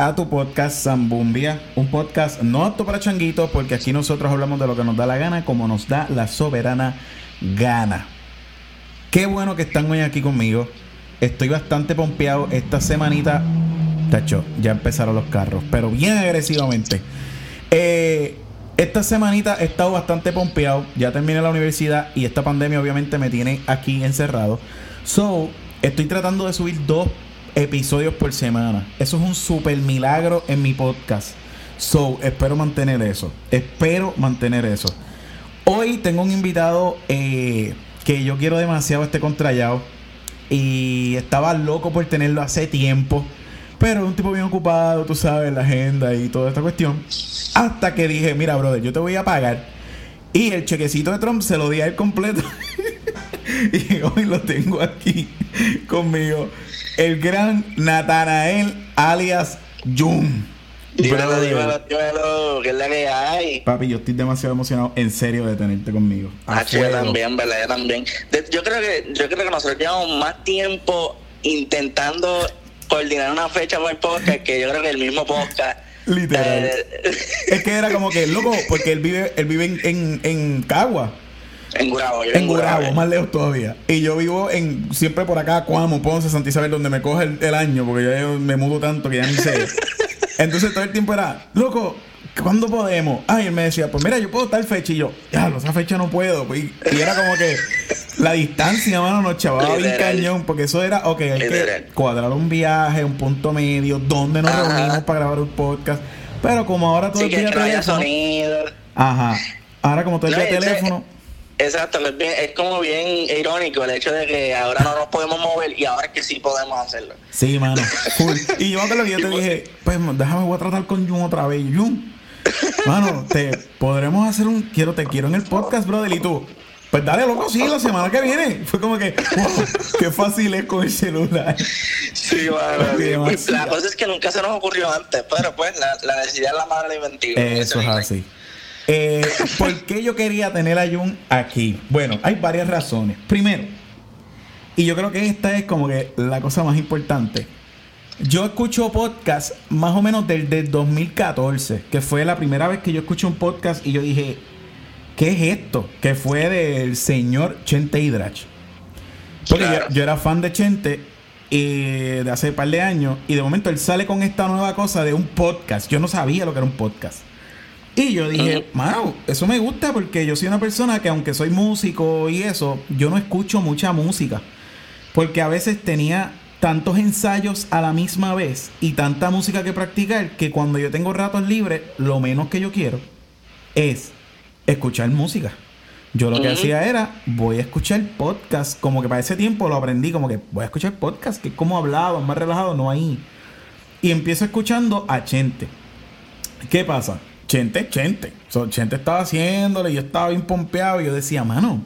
A tu podcast Zambumbia, un podcast no apto para changuitos porque aquí nosotros hablamos de lo que nos da la gana como nos da la soberana gana. Qué bueno que están hoy aquí conmigo. Estoy bastante pompeado esta semanita. Tacho, ya empezaron los carros, pero bien agresivamente. Eh, esta semanita he estado bastante pompeado. Ya terminé la universidad y esta pandemia obviamente me tiene aquí encerrado. So, estoy tratando de subir dos episodios por semana. Eso es un super milagro en mi podcast. So, espero mantener eso. Espero mantener eso. Hoy tengo un invitado eh, que yo quiero demasiado este contrallado. Y estaba loco por tenerlo hace tiempo. Pero un tipo bien ocupado, tú sabes, la agenda y toda esta cuestión. Hasta que dije, mira, brother, yo te voy a pagar. Y el chequecito de Trump se lo di a él completo. y hoy lo tengo aquí conmigo el gran Natanael alias Jun. Dímelo, dímelo, dímelo, que es la que hay. Papi, yo estoy demasiado emocionado en serio de tenerte conmigo. Ah, yo también, ¿verdad? Yo también. yo, creo que, yo creo que nosotros llevamos más tiempo intentando coordinar una fecha para el podcast que yo creo que el mismo podcast. Literal. Eh, es que era como que, loco, porque él vive, él vive en, en, en Cagua. En Gurabo, en, Gurabo, más lejos todavía. Y yo vivo en siempre por acá, Cuamo, Ponce, Santa Isabel, donde me coge el, año, porque yo me mudo tanto que ya ni sé. Entonces todo el tiempo era, loco, ¿cuándo podemos? Ay, él me decía, pues mira, yo puedo estar fecha. Y yo, ya, esa fecha no puedo. Y, era como que la distancia, mano, nos chavaba bien cañón, porque eso era, ok, hay que cuadrar un viaje, un punto medio, donde nos reunimos para grabar un podcast. Pero como ahora todo el día teléfono. Ajá. Ahora como todo el día teléfono. Exacto, es, como bien irónico el hecho de que ahora no nos podemos mover y ahora es que sí podemos hacerlo. Sí, mano. Y yo te te dije, pues déjame, voy a tratar con Jun otra vez. Jun, mano, te podremos hacer un quiero, te quiero en el podcast, brother. Y tú, pues dale, loco, sí, la semana que viene. Fue como que, wow, qué fácil es con el celular. Sí, mano. la cosa es que nunca se nos ocurrió antes, pero pues la, la necesidad es la madre de inventiva. Eso es así. Eh, ¿Por qué yo quería tener a Jun aquí? Bueno, hay varias razones. Primero, y yo creo que esta es como que la cosa más importante. Yo escucho podcast más o menos desde el 2014, que fue la primera vez que yo escuché un podcast y yo dije, ¿qué es esto? Que fue del señor Chente Hidrach. Porque yo, era fan de Chente de hace un par de años y de momento él sale con esta nueva cosa de un podcast. Yo no sabía lo que era un podcast. Y yo dije, wow, eso me gusta porque yo soy una persona que aunque soy músico y eso, yo no escucho mucha música. Porque a veces tenía tantos ensayos a la misma vez y tanta música que practicar que cuando yo tengo ratos libres, lo menos que yo quiero es escuchar música. Yo lo que hacía era, voy a escuchar podcast, como que para ese tiempo lo aprendí, como que voy a escuchar podcast, que es como hablado, más relajado, no ahí. Y empiezo escuchando a Chente. ¿Qué pasa? Chente, Chente. Chente estaba haciéndole, yo estaba bien pompeado y yo decía, mano,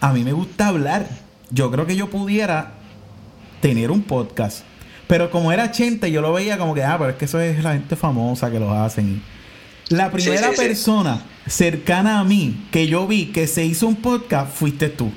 a mí me gusta hablar. Yo creo que yo pudiera tener un podcast. Pero como era Chente, yo lo veía como que, ah, pero es que eso es la gente famosa que lo hacen. La primera persona cercana a mí que yo vi que se hizo un podcast fuiste tú.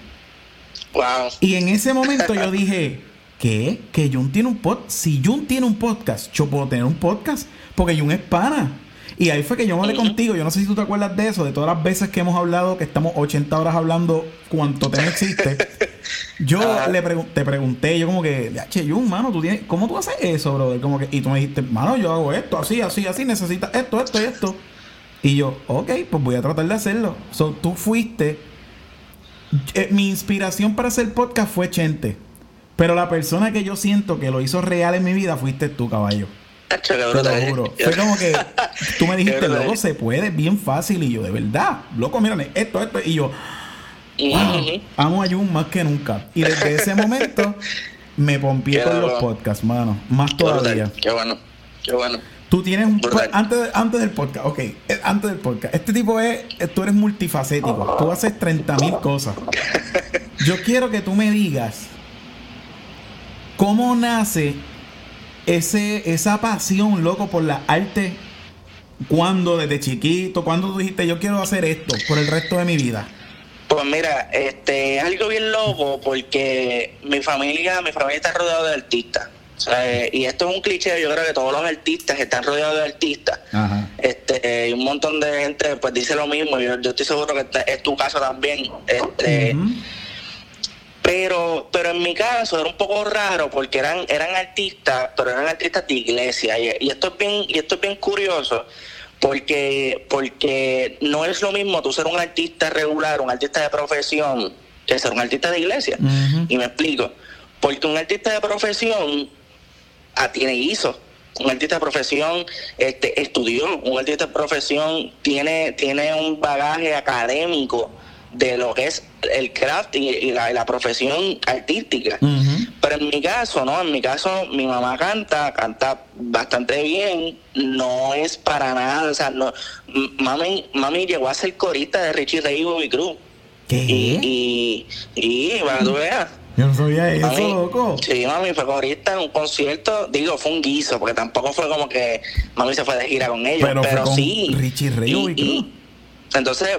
Wow. Y en ese momento yo dije, ¿qué? Que Jun tiene un podcast. Si Jun tiene un podcast, yo puedo tener un podcast. Porque Jun es pana. Y ahí fue que yo hablé contigo. Yo no sé si tú te acuerdas de eso, de todas las veces que hemos hablado, que estamos 80 horas hablando cuánto tema existe. Yo le te pregunté, yo como que, che, Jun, mano, ¿tú tienes, ¿cómo tú haces eso, brother? Como que, y tú me dijiste, mano, yo hago esto, así, así, así, necesitas esto, esto y esto. Y yo, ok, pues voy a tratar de hacerlo. So, tú fuiste. Eh, mi inspiración para hacer podcast fue Chente. Pero la persona que yo siento que lo hizo real en mi vida fuiste tú, caballo. Te lo juro. Fue como que tú me dijiste, loco, se puede, bien fácil. Y yo, de verdad, loco, mírame, esto, esto. Y yo, amo a Jun más que nunca. Y desde ese momento, me pompié con los podcasts, mano. Más todavía. Qué bueno, qué bueno. Tú tienes un... Brutal. Antes, antes del podcast, ok. eh, Antes del podcast. Este tipo es... Tú eres multifacético. Tú haces 30 mil cosas. Yo quiero que tú me digas... ¿Cómo nace ese, esa pasión, loco, por la arte? ¿Cuándo? ¿Desde chiquito? ¿Cuándo tú dijiste yo quiero hacer esto por el resto de mi vida? Pues mira, este es algo bien loco porque mi familia, mi familia está rodeada de artistas. Eh, y esto es un cliché, yo creo que todos los artistas están rodeados de artistas. Ajá. Este, y un montón de gente pues dice lo mismo, yo, yo estoy seguro que es tu caso también. Este. Pero pero en mi caso era un poco raro porque eran eran artistas pero eran artistas de iglesia. Y, y esto es bien y esto es bien curioso porque porque no es lo mismo tú ser un artista regular un artista de profesión que ser un artista de iglesia. Y me explico. Porque un artista de profesión ah, tiene ISO. Un artista de profesión este, estudió, un artista de profesión tiene, tiene un bagaje académico de lo que es el craft y, y la, y la profesión artística. Pero en mi caso, ¿no? En mi caso, mi mamá canta, canta bastante bien, no es para nada, o sea, no, mami, mami llegó a ser corista de Richie Ray y Bobby Cruz. ¿Qué? Y, y, para tú veas. Yo no sabía eso, Mami, loco. Sí, mami fue corista en un concierto. Digo, fue un guiso, porque tampoco fue como que mami se fue de gira con ellos. Pero Pero, fue con sí. Richie Ray Y- Bobby Cruz. y- entonces,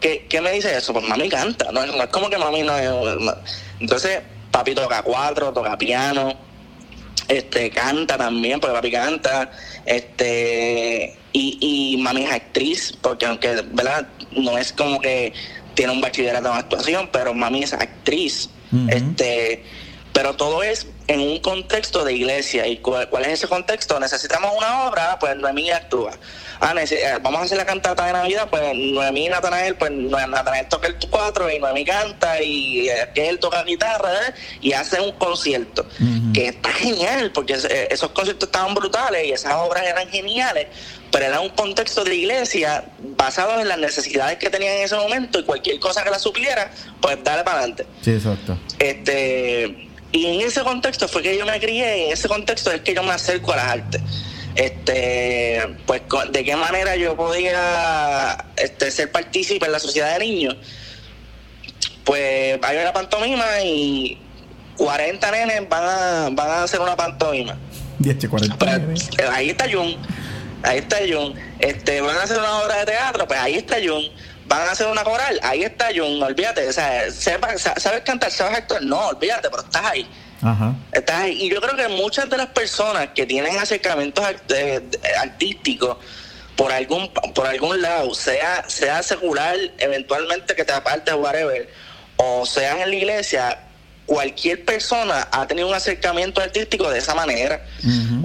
¿qué, ¿qué me dice eso? Pues mami canta. No, no es como que mami no es. no. Entonces, papi toca cuatro, toca piano. Este, canta también, porque papi canta. Este, y, y mami es actriz, porque aunque, ¿verdad? No es como que tiene un bachillerato en actuación, pero mami es actriz. Este, pero todo es en un contexto de iglesia. ¿Y cuál, cuál es ese contexto? Necesitamos una obra, pues Noemí actúa. Ah, eh, vamos a hacer la cantata de Navidad, pues Noemí y Natanael, pues Natanael toca el cuatro y Noemí canta y eh, él toca guitarra ¿eh? y hace un concierto. Que está genial, porque esos conciertos estaban brutales y esas obras eran geniales, pero era un contexto de iglesia basado en las necesidades que tenían en ese momento y cualquier cosa que la supliera, pues dale para adelante. Sí, exacto. Este, y en ese contexto fue que yo me crié, y en ese contexto es que yo me acerco a las artes. Este, pues de qué manera yo podía este, ser partícipe en la sociedad de niños. Pues hay una pantomima y 40 nenes van a, van a hacer una pantomima. 10 40 Pues, ahí está Jun. Ahí está Jun. Este, van a hacer una obra de teatro, pues ahí está Jun. Van a hacer una coral, ahí está Jun. Olvídate, o sea, sepa- sa- ¿sabes cantar? ¿Sabes actuar? No, olvídate, pero estás ahí. Ajá. Estás ahí. Y yo creo que muchas de las personas que tienen acercamientos art- artísticos por algún por algún lado, sea sea secular, eventualmente que te apartes, whatever, o sea en la iglesia, cualquier persona ha tenido un acercamiento artístico de esa manera.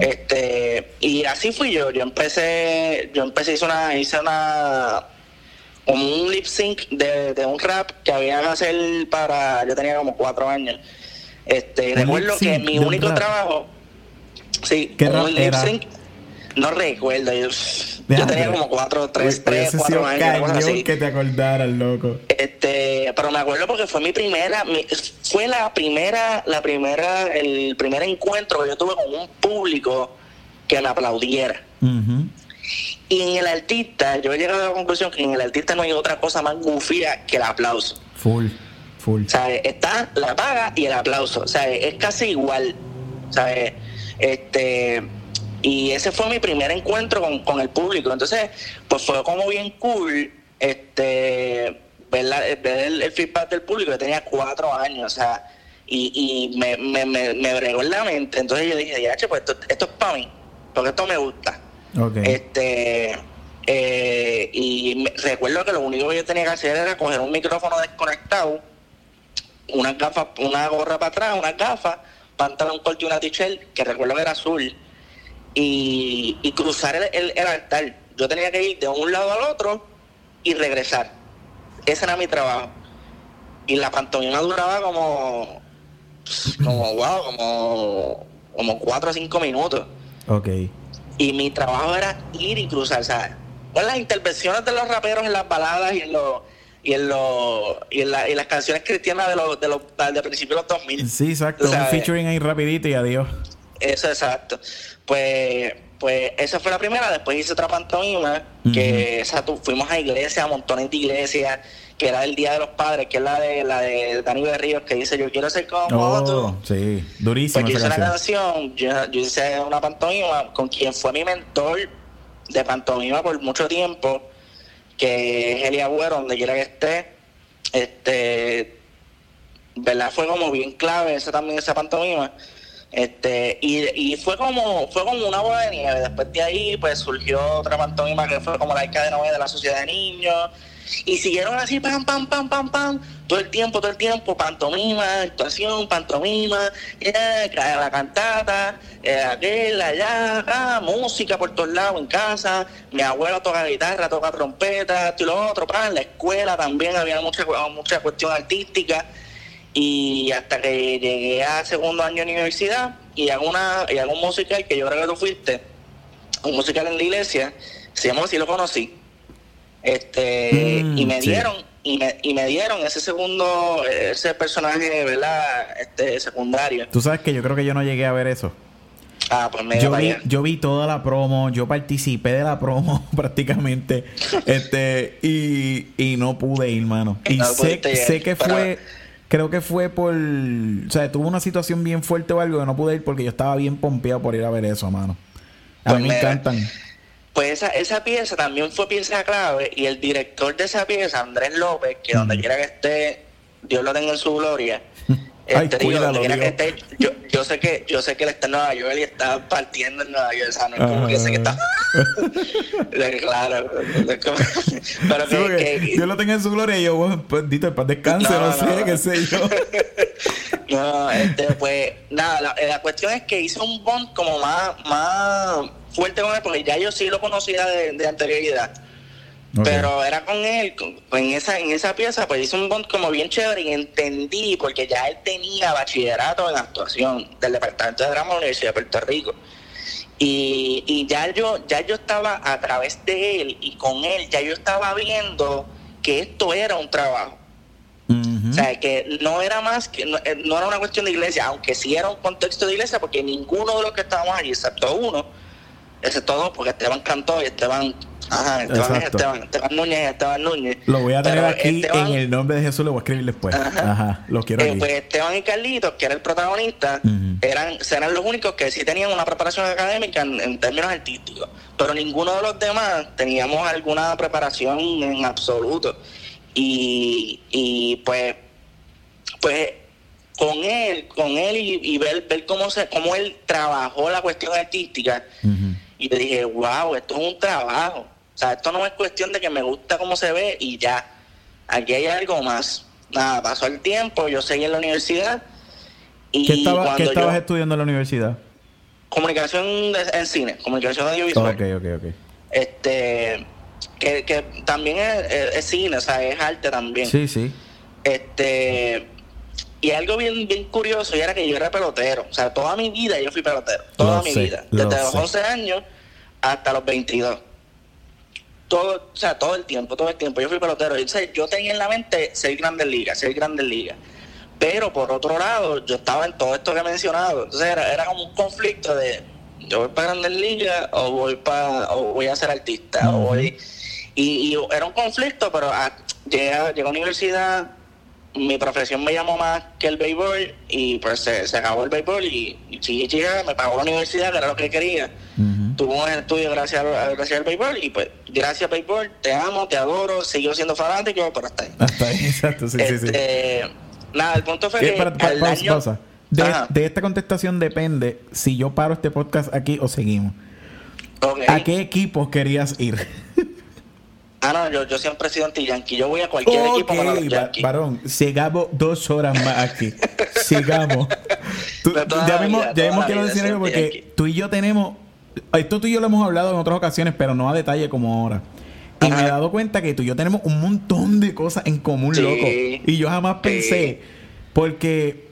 Este, y así fui yo. Yo empecé, yo empecé, hice una, hice una un lip sync de, de un rap que había que hacer para, yo tenía como cuatro años. Este, recuerdo que mi único trabajo, sí, ¿Qué un lip sync, no recuerdo, yo, yo tenía como cuatro, tres, tres, cuatro años, una cosa cañón así. que te acordaras, loco. Este, pero me acuerdo porque fue mi primera, mi- fue la primera, la primera, el primer encuentro que yo tuve con un público que me aplaudiera. Ujú. Y en el artista, yo he llegado a la conclusión que en el artista no hay otra cosa más gufía que el aplauso. Full, full. Sea, está la paga y el aplauso. O sea, es casi igual. ¿sabes? Este, y ese fue mi primer encuentro con, con el público. Entonces, pues fue como bien cool este, ver, la- ver el, el feedback del público. Yo tenía cuatro años, o sea, y, y me, me, me, me bregó en la mente. Entonces yo dije, ya, che, pues esto, esto es para mí, porque esto me gusta. Este eh, y recuerdo que lo único que yo tenía que hacer era coger un micrófono desconectado, una gafa, una gorra para atrás, una gafas, pantalón corto y una t-shirt, que recuerdo que era azul, y, y cruzar el, el- el altar. Yo tenía que ir de un lado al otro y regresar. Ese era mi trabajo. Y la pantomima duraba como, como wow, como, como cuatro o cinco minutos Ok. Y mi trabajo era ir y cruzar, ¿sabes? Con las intervenciones de los raperos en las baladas y en los y en, los y en, la- y las canciones cristianas de los de los de principios de los 2000. Sí, exacto. Un featuring ahí rapidito y adiós. Eso exacto. Pues, pues esa fue la primera. Después hice otra pantomima, que esa tu- fuimos a iglesias, a montones de iglesias, que era el Día de los Padres, que es la de la de Dani Berríos, que dice yo quiero ser como Oh, tú. sí. Pues Durísima yo hice esa una canción. canción, yo, yo hice una pantomima con quien fue mi mentor de pantomima por mucho tiempo, que es Eli Agüero, donde quiera que esté. Este, ¿verdad? Fue como bien clave esa también esa pantomima. Este, y, y fue como, fue como una bola de nieve. Después de ahí, pues surgió otra pantomima que fue como la de novela de la sociedad de niños. Y siguieron así, pam, pam, pam, pam, pam, todo el tiempo, todo el tiempo, pantomima, actuación, pantomima, ca- la cantata, eh, aquel, allá, acá, música por todos lados en casa. Mi abuela toca guitarra, toca trompeta, esto y lo otro, pa, en la escuela también había mucha, mucha cuestión artística y hasta que llegué a segundo año de universidad y hago una y hago un musical que yo creo que tú fuiste un musical en la iglesia se llama Si lo conocí este Mm, y me sí. dieron y me, y me dieron ese segundo ese personaje verdad este secundario Tú sabes que yo creo que yo no llegué a ver eso. ah pues me Yo vi, yo vi toda la promo, yo participé de la promo prácticamente. este, y, y no pude ir, mano. Y No sé, ir, sé que pero- fue, creo que fue por, o sea, tuve una situación bien fuerte o algo que no pude ir porque yo estaba bien pompeado por ir a ver eso, mano. A Pues mí me encantan. Pues esa, esa pieza también fue pieza clave y el director de esa pieza, Andrés López, que donde Ujú. quiera que esté, Dios lo tenga en su gloria. Ay, Este, digo, cuídalo, donde que esté, yo, yo sé que yo sé que él está en Nueva York y está partiendo en Nueva York, o sea, no es como Ajá. que sé que está claro, es como- pero Sí, que, porque que- Dios lo tenga en su gloria y yo, bueno, pues, dito, para descanse, no, No, sé, no. qué sé yo. No, este, pues nada, la, la cuestión es que hice un bond como más, más fuerte con él, porque ya yo sí lo conocía de, de anterioridad. Pero era con él, con- en esa en esa pieza, pues hice un bond como bien chévere y entendí, porque ya él tenía bachillerato en actuación del Departamento de Drama de la Universidad de Puerto Rico. Y, y ya yo ya yo estaba a través de él y con él, ya yo estaba viendo que esto era un trabajo. O sea, que no era más que, no, eh, no era una cuestión de iglesia, aunque sí era un contexto de iglesia, porque ninguno de los que estábamos allí, excepto uno, excepto dos, porque Esteban cantó y Esteban, ajá, Esteban es. Esteban, Esteban Núñez es Esteban Núñez. Lo voy a tener Pero aquí Esteban- en el nombre de Jesús, lo voy a escribir después. Ajá, Ajá. lo quiero Eh, aquí. pues Esteban y Carlitos, que era el protagonista, Ujú. eran, eran los únicos que sí tenían una preparación académica en, en términos artísticos, pero ninguno de los demás teníamos alguna preparación en absoluto. Y, y pues, pues con él, con él y, y ver, ver cómo se, cómo él trabajó la cuestión artística. Y yo dije, wow, esto es un trabajo. O sea, esto no es cuestión de que me gusta cómo se ve y ya. Aquí hay algo más. Nada, pasó el tiempo, yo seguí en la universidad. Y ¿Qué, estaba- cuando qué estabas yo- estudiando en la universidad? Comunicación en cine, comunicación audiovisual. ok, ok, ok. Este, que, que también es, es- es cine, o sea, es arte también. Sí, sí. Este, y algo bien, bien curioso y era que yo era pelotero. O sea, toda mi vida yo fui pelotero. Toda Lo mi sé, vida. Desde los sé. 11 años hasta los 22. Todo, o sea, todo el tiempo, todo el tiempo. Yo fui pelotero. Y, o sea, yo tenía en la mente ser grandes ligas, ser grandes ligas. Pero por otro lado, yo estaba en todo esto que he mencionado. Entonces era, era como un conflicto de yo voy para grandes ligas o voy para o voy a ser artista o voy y, y era un conflicto, pero ah, llegué, a, llegué a la universidad, mi profesión me llamó más que el béisbol y pues se, se acabó el béisbol y, y chica, me pagó la universidad, que era lo que quería. Tuve un estudio gracias, al- gracias al béisbol y pues gracias béisbol, te amo, te adoro, sigo siendo fanático, pero hasta ahí. Hasta ahí, exacto, sí, sí, sí. Este, Nada, el punto fue Eh, que para- pa- al pausa, año- pausa. De, esta contestación depende si yo paro este podcast aquí o seguimos. ¿A qué equipos querías ir? Ah, no, yo, yo siempre he sido anti-yankee. Yo voy a cualquier equipo menos los Yankees. varón, sigamos dos horas más aquí. sigamos. Tú- ya vida, ya decir algo siempre porque tú y yo tenemos. Esto tú y yo lo hemos hablado en otras ocasiones, pero no a detalle como ahora. Y Ajá. me he dado cuenta que tú y yo tenemos un montón de cosas en común, Sí. loco. Y yo jamás Sí. pensé, porque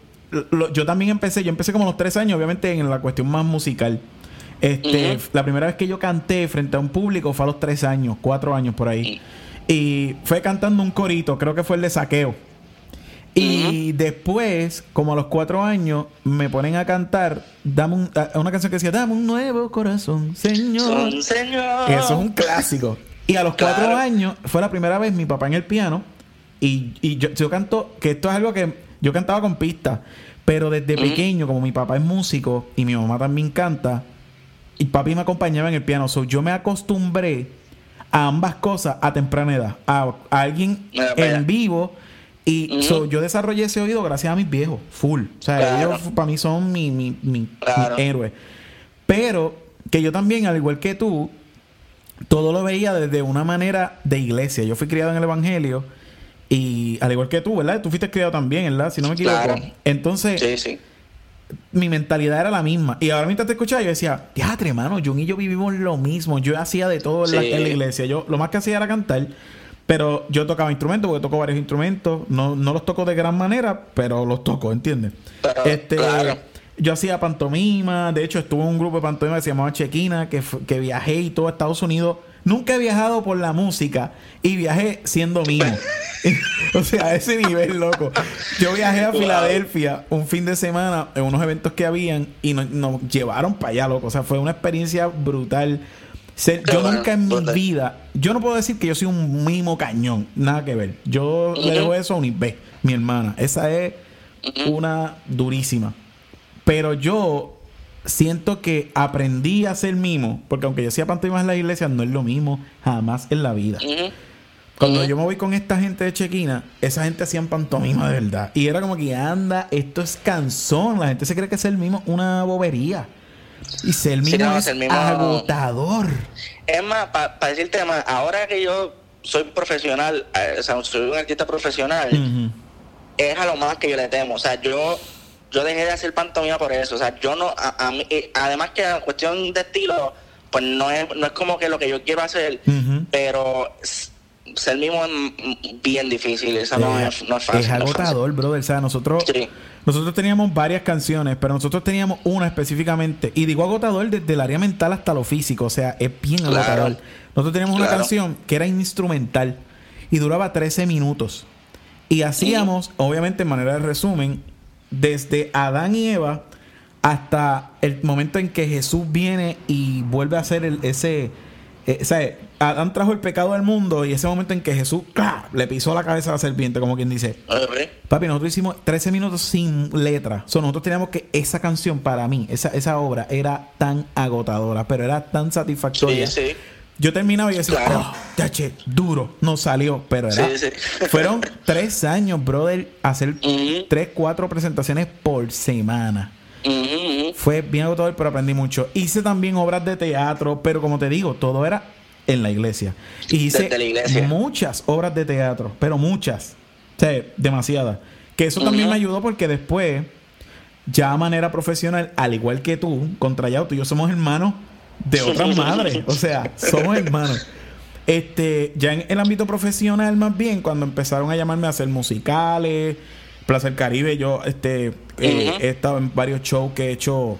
lo- yo también empecé, yo empecé como a los tres años, obviamente en la cuestión más musical. Este. La primera vez que yo canté frente a un público fue a los tres años, cuatro años por ahí. Y fue cantando un corito, creo que fue el de saqueo. Y después, como a los cuatro años, me ponen a cantar dame un- a- una canción que decía, dame un nuevo corazón, Señor. Son señor. Eso es un clásico. Y a los cuatro años fue la primera vez mi papá en el piano. Y, y yo, yo canto, que esto es algo que yo cantaba con pista. Pero desde pequeño, como mi papá es músico y mi mamá también canta, y papi me acompañaba en el piano. So, yo me acostumbré a ambas cosas a temprana edad. A, a alguien en vivo. Y so, yo desarrollé ese oído gracias a mis viejos, full. O sea, Claro. ellos para mí son mi, mi, mi, Claro. mi héroe. Pero que yo también, al igual que tú, todo lo veía desde una manera de iglesia. Yo fui criado en el Evangelio y al igual que tú, ¿verdad? Tú fuiste criado también, ¿verdad? Si no me equivoco. Claro. Entonces, Sí, sí. mi mentalidad era la misma. Y ahora mientras te escuchaba, yo decía, teatro, hermano, Jun y yo vivimos lo mismo. Yo hacía de todo en, la, Sí. en la iglesia. Yo lo más que hacía era cantar. Pero yo tocaba instrumentos, porque toco varios instrumentos. No, no los toco de gran manera, pero los toco, ¿entiendes? Pero, este, claro. Yo hacía pantomima. De hecho, estuve en un grupo de pantomima que se llamaba Chequina, que, que viajé y todo a Estados Unidos. Nunca he viajado por la música y viajé siendo mimo. o sea, a ese nivel, loco. Yo viajé a. Filadelfia un fin de semana en unos eventos que habían y nos, nos llevaron para allá, loco. O sea, fue una experiencia brutal. Ser- yo bueno, nunca en mi brutal. vida, yo no puedo decir que yo soy un mimo cañón, nada que ver. Yo le dejo eso a Unibé, mi hermana. Esa es una durísima. Pero yo siento que aprendí a ser mimo, porque aunque yo hacía pantomimas en la iglesia, no es lo mismo jamás en la vida. Cuando yo me voy con esta gente de Chequina, esa gente hacían pantomima de verdad. Y era como que anda, esto es canzón. La gente se cree que ser mimo es una bobería. Y ser Sí, no, es agotador. Es más, para decirte más, ahora que yo soy profesional, eh, o sea, soy un artista profesional, es a lo más que yo le temo. O sea, yo yo dejé de hacer pantomima por eso. O sea, yo no, a, a mí- eh, además que en cuestión de estilo, pues no es, no es como que lo que yo quiero hacer, pero ser mismo es bien difícil. Eso no, es, no es fácil. Es no es fácil. agotador, brother. O sea, nosotros, Sí. nosotros teníamos varias canciones, pero nosotros teníamos una específicamente. Y digo agotador desde el área mental hasta lo físico. O sea, es bien Claro. agotador. Nosotros teníamos una canción que era instrumental y duraba 13 minutos. Y hacíamos, obviamente, en manera de resumen, desde Adán y Eva hasta el momento en que Jesús viene y vuelve a hacer el- ese. eh, o sea, Adán trajo el pecado al mundo y ese momento en que Jesús le pisó la cabeza a la serpiente, como quien dice. Papi, nosotros hicimos 13 minutos sin letra. So, nosotros teníamos que esa canción para mí, esa, esa obra era tan agotadora, pero era tan satisfactoria. Sí, sí. Yo terminaba y decía, Claro. oh, duro, no salió, pero era. Sí, sí. Fueron tres años, brother, hacer tres, cuatro presentaciones por semana. Fue bien agotador, pero aprendí mucho. Hice también obras de teatro, pero como te digo, todo era en la iglesia. Y hice Desde la iglesia. muchas obras de teatro, pero muchas. O sea, demasiadas. Que eso también me ayudó porque después, ya a manera profesional, al igual que tú, contra Yao, tú y yo somos hermanos de otras madres. O sea, somos hermanos. Este, ya en el ámbito profesional, más bien, cuando empezaron a llamarme a hacer musicales, Placer Caribe, yo este, eh, he estado en varios shows que he hecho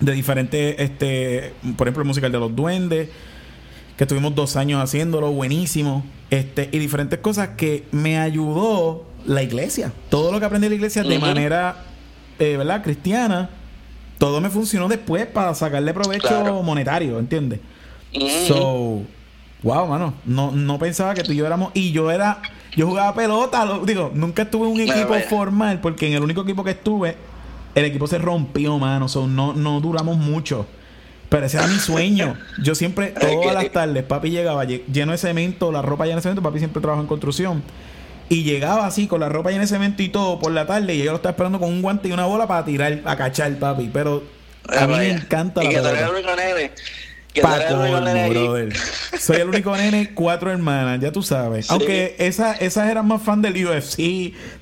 de diferentes, este, por ejemplo, el musical de los duendes, que estuvimos dos años haciéndolo, buenísimo, este, y diferentes cosas que me ayudó la iglesia. Todo lo que aprendí de la iglesia de manera, eh, ¿verdad? Cristiana, todo me funcionó después para sacarle provecho Claro. monetario, ¿entiendes? So, wow, mano, no, no pensaba que tú y yo éramos, y yo era, yo jugaba pelota, lo- digo, nunca estuve en un equipo formal, porque en el único equipo que estuve, el equipo se rompió, mano, so, no, no duramos mucho. Pero ese era mi sueño. Yo siempre, todas las tardes, papi llegaba lle- lleno de cemento, la ropa llena de cemento, papi siempre trabaja en construcción. Y llegaba así, con la ropa llena de cemento y todo por la tarde, y yo lo estaba esperando con un guante y una bola para tirar, a cachar, papi. Pero a mí me encanta la pelota. el único nene. Que tú Pa' eres el único colmo, nene aquí. brother. Soy el único nene, cuatro hermanas, ya tú sabes. Sí. Aunque esa, esas eran más fan del UFC,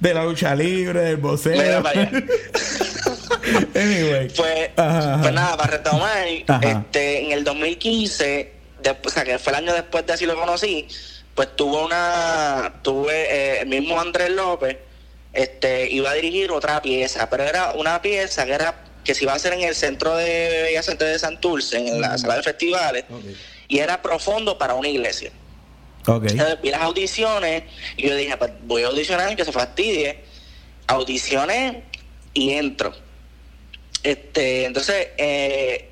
de la lucha libre, del boxeo. Anyway. Pues, Ajá, ajá. pues nada, para retomar, este, en el 2015, después, o sea, que fue el año después de así lo conocí, pues tuvo una, tuve, eh, el mismo Andrés López, este, iba a dirigir otra pieza, pero era una pieza que era, que se iba a hacer en el centro de Bellas Artes de Santurce, en la sala de festivales, y era profundo para una iglesia. Ok. Entonces, vi las audiciones y yo dije, pues voy a audicionar que se fastidie. Audicioné y entro. Este, entonces, eh,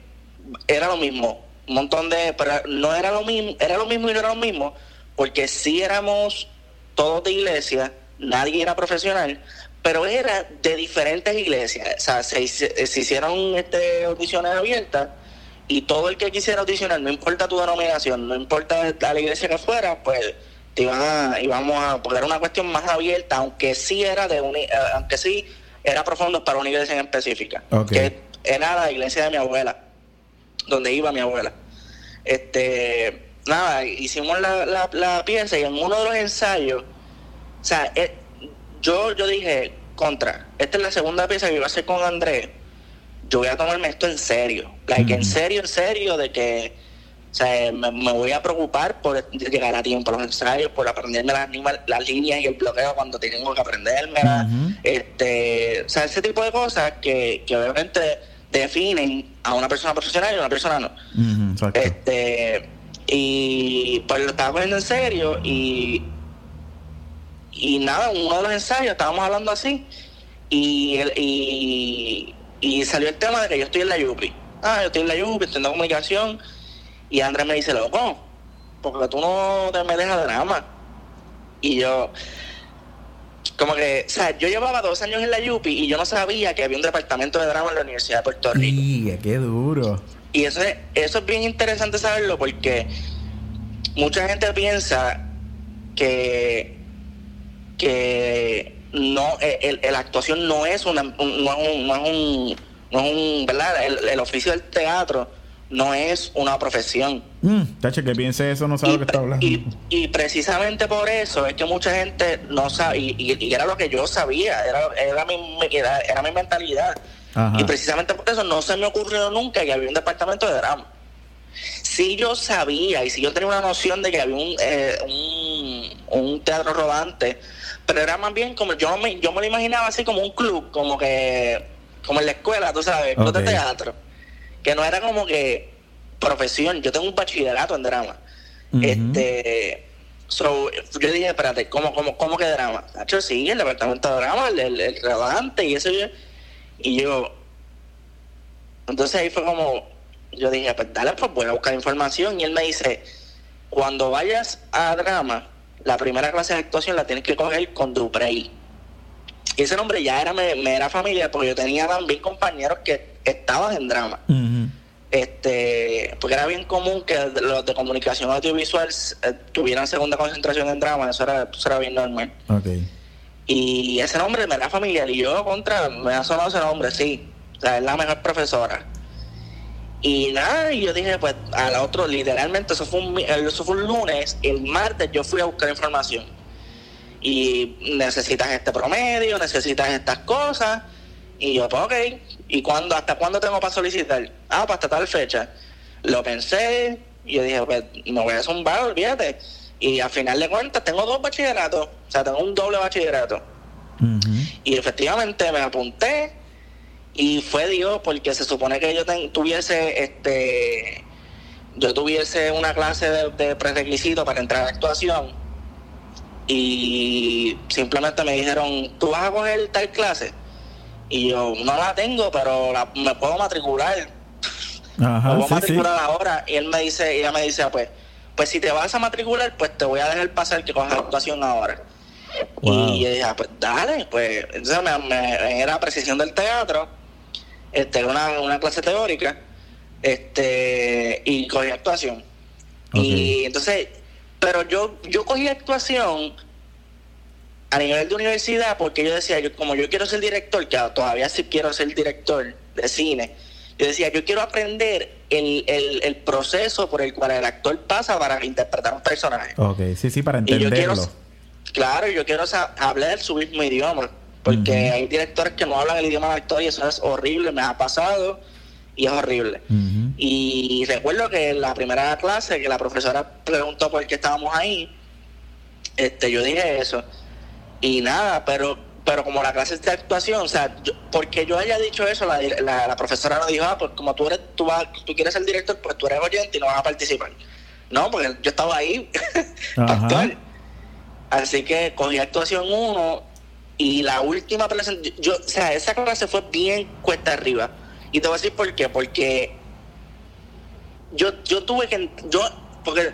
era lo mismo. Un montón de. Pero no era lo mismo, era lo mismo y no era lo mismo, porque sí éramos todos de iglesia, nadie era profesional, pero era de diferentes iglesias. O sea, se, hice- se hicieron este, audiciones abiertas y todo el que quisiera audicionar, no importa tu denominación, no importa la iglesia que fuera, pues te iban a, íbamos a, era una cuestión más abierta, aunque sí era de una, eh, aunque sí era profundo para una iglesia en específica, Ok. que era la iglesia de mi abuela, donde iba mi abuela. Este, nada, hicimos la, la, la pieza y en uno de los ensayos, o sea, eh, yo, yo dije, contra, esta es la segunda pieza que iba a hacer con Andrés, yo voy a tomarme esto en serio, like, en Ujú. serio, en serio, de que, o sea, me, me voy a preocupar por llegar a tiempo a los ensayos, por aprenderme las, líneas y el bloqueo cuando tengo que aprendérmelas, Ujú. este, o sea, ese tipo de cosas que, que obviamente definen a una persona profesional y a una persona no. Este, y pues lo estaba poniendo en serio y, y nada, en uno de los ensayos estábamos hablando así y, el- y, y salió el tema de que yo estoy en la Yupi. Ah, yo estoy en la Yupi, estoy en la comunicación y Andrés me dice, loco, porque tú no te me dejas drama. Y yo, como que, o sea, yo llevaba dos años en la Yupi y yo no sabía que había un departamento de drama en la Universidad de Puerto Rico. Y qué duro. Y eso es, eso es bien interesante saberlo porque mucha gente piensa que, que no, eh, el, el- la actuación no es una, un- no es un, no es un, no es un- ¿verdad? El, el oficio del teatro no es una profesión. Mm, que piense eso, no sabe Y, lo que está hablando. y- y precisamente por eso es que mucha gente no sabe, y, y- y era lo que yo sabía, era, era, mi, era, era mi mentalidad. Ajá. Y precisamente por eso no se me ocurrió nunca que había un departamento de drama. Si yo sabía y si yo tenía una noción de que había un, eh, un, un teatro rodante, pero era más bien como yo me, yo me lo imaginaba así como un club, como que como en la escuela, tú sabes, club de teatro, que no era como que profesión. Yo tengo un bachillerato en drama. Este, so, yo dije, espérate, ¿cómo, cómo, cómo que drama? Nacho, sí, el departamento de drama, el, el, el rodante y eso. yo- y yo, entonces ahí fue como, yo dije, pues dale, pues voy a buscar información. Y él me dice, cuando vayas a drama, la primera clase de actuación la tienes que coger con Duprey. Y ese nombre ya era, me, me era familiar porque yo tenía también compañeros que estaban en drama este porque era bien común que los de comunicación audiovisual eh, tuvieran segunda concentración en drama, eso era, eso era bien normal. Y ese nombre me era familiar y yo contra, me ha sonado ese nombre, sí. O sea, es la mejor profesora. Y nada, y yo dije, pues al otro, literalmente, eso fue, un, eso fue un lunes, el martes yo fui a buscar información. Y necesitas este promedio, necesitas estas cosas. Y yo, pues ok, ¿y cuándo, hasta cuándo tengo para solicitar? Ah, pues hasta tal fecha. Lo pensé, y yo dije, pues me voy a zumbar, olvídate. Y al final de cuentas tengo dos bachilleratos, o sea, tengo un doble bachillerato. Y efectivamente me apunté y fue Dios porque se supone que yo ten- tuviese este yo tuviese una clase de, de prerequisito para entrar a actuación y simplemente me dijeron tú vas a coger tal clase y yo no la tengo pero la- me puedo matricular me Ajá, sí, sí. matricular ahora y él me dice y ella me dice pues pues si te vas a matricular pues te voy a dejar pasar que cojas actuación ahora Wow. y yo dije, ah, pues dale, pues entonces me, me- era precisión del teatro, este, una, una clase teórica, este, y cogí actuación. Y entonces, pero yo, yo cogí actuación a nivel de universidad porque yo decía, yo, como yo quiero ser director, que todavía sí quiero ser director de cine, yo decía, yo quiero aprender el, el, el proceso por el cual el actor pasa para interpretar un personaje. Ok, sí, sí, para Y yo quiero, entenderlo. claro, yo quiero hablar su mismo idioma, porque hay directores que no hablan el idioma del actor y eso es horrible, me ha pasado y es horrible. Y recuerdo que en la primera clase que la profesora preguntó por qué estábamos ahí, este, yo dije eso. Y nada, pero pero como la clase es de actuación, o sea, yo- porque yo haya dicho eso, la, la, la profesora no dijo, ah, pues como tú eres, tú, vas, tú quieres ser director, pues tú eres oyente y no vas a participar. No, porque yo estaba ahí para actuar. Así que cogí actuación 1 y la última presentación, yo, o sea, esa clase fue bien cuesta arriba. Y te voy a decir por qué, porque yo, yo tuve que, yo, porque,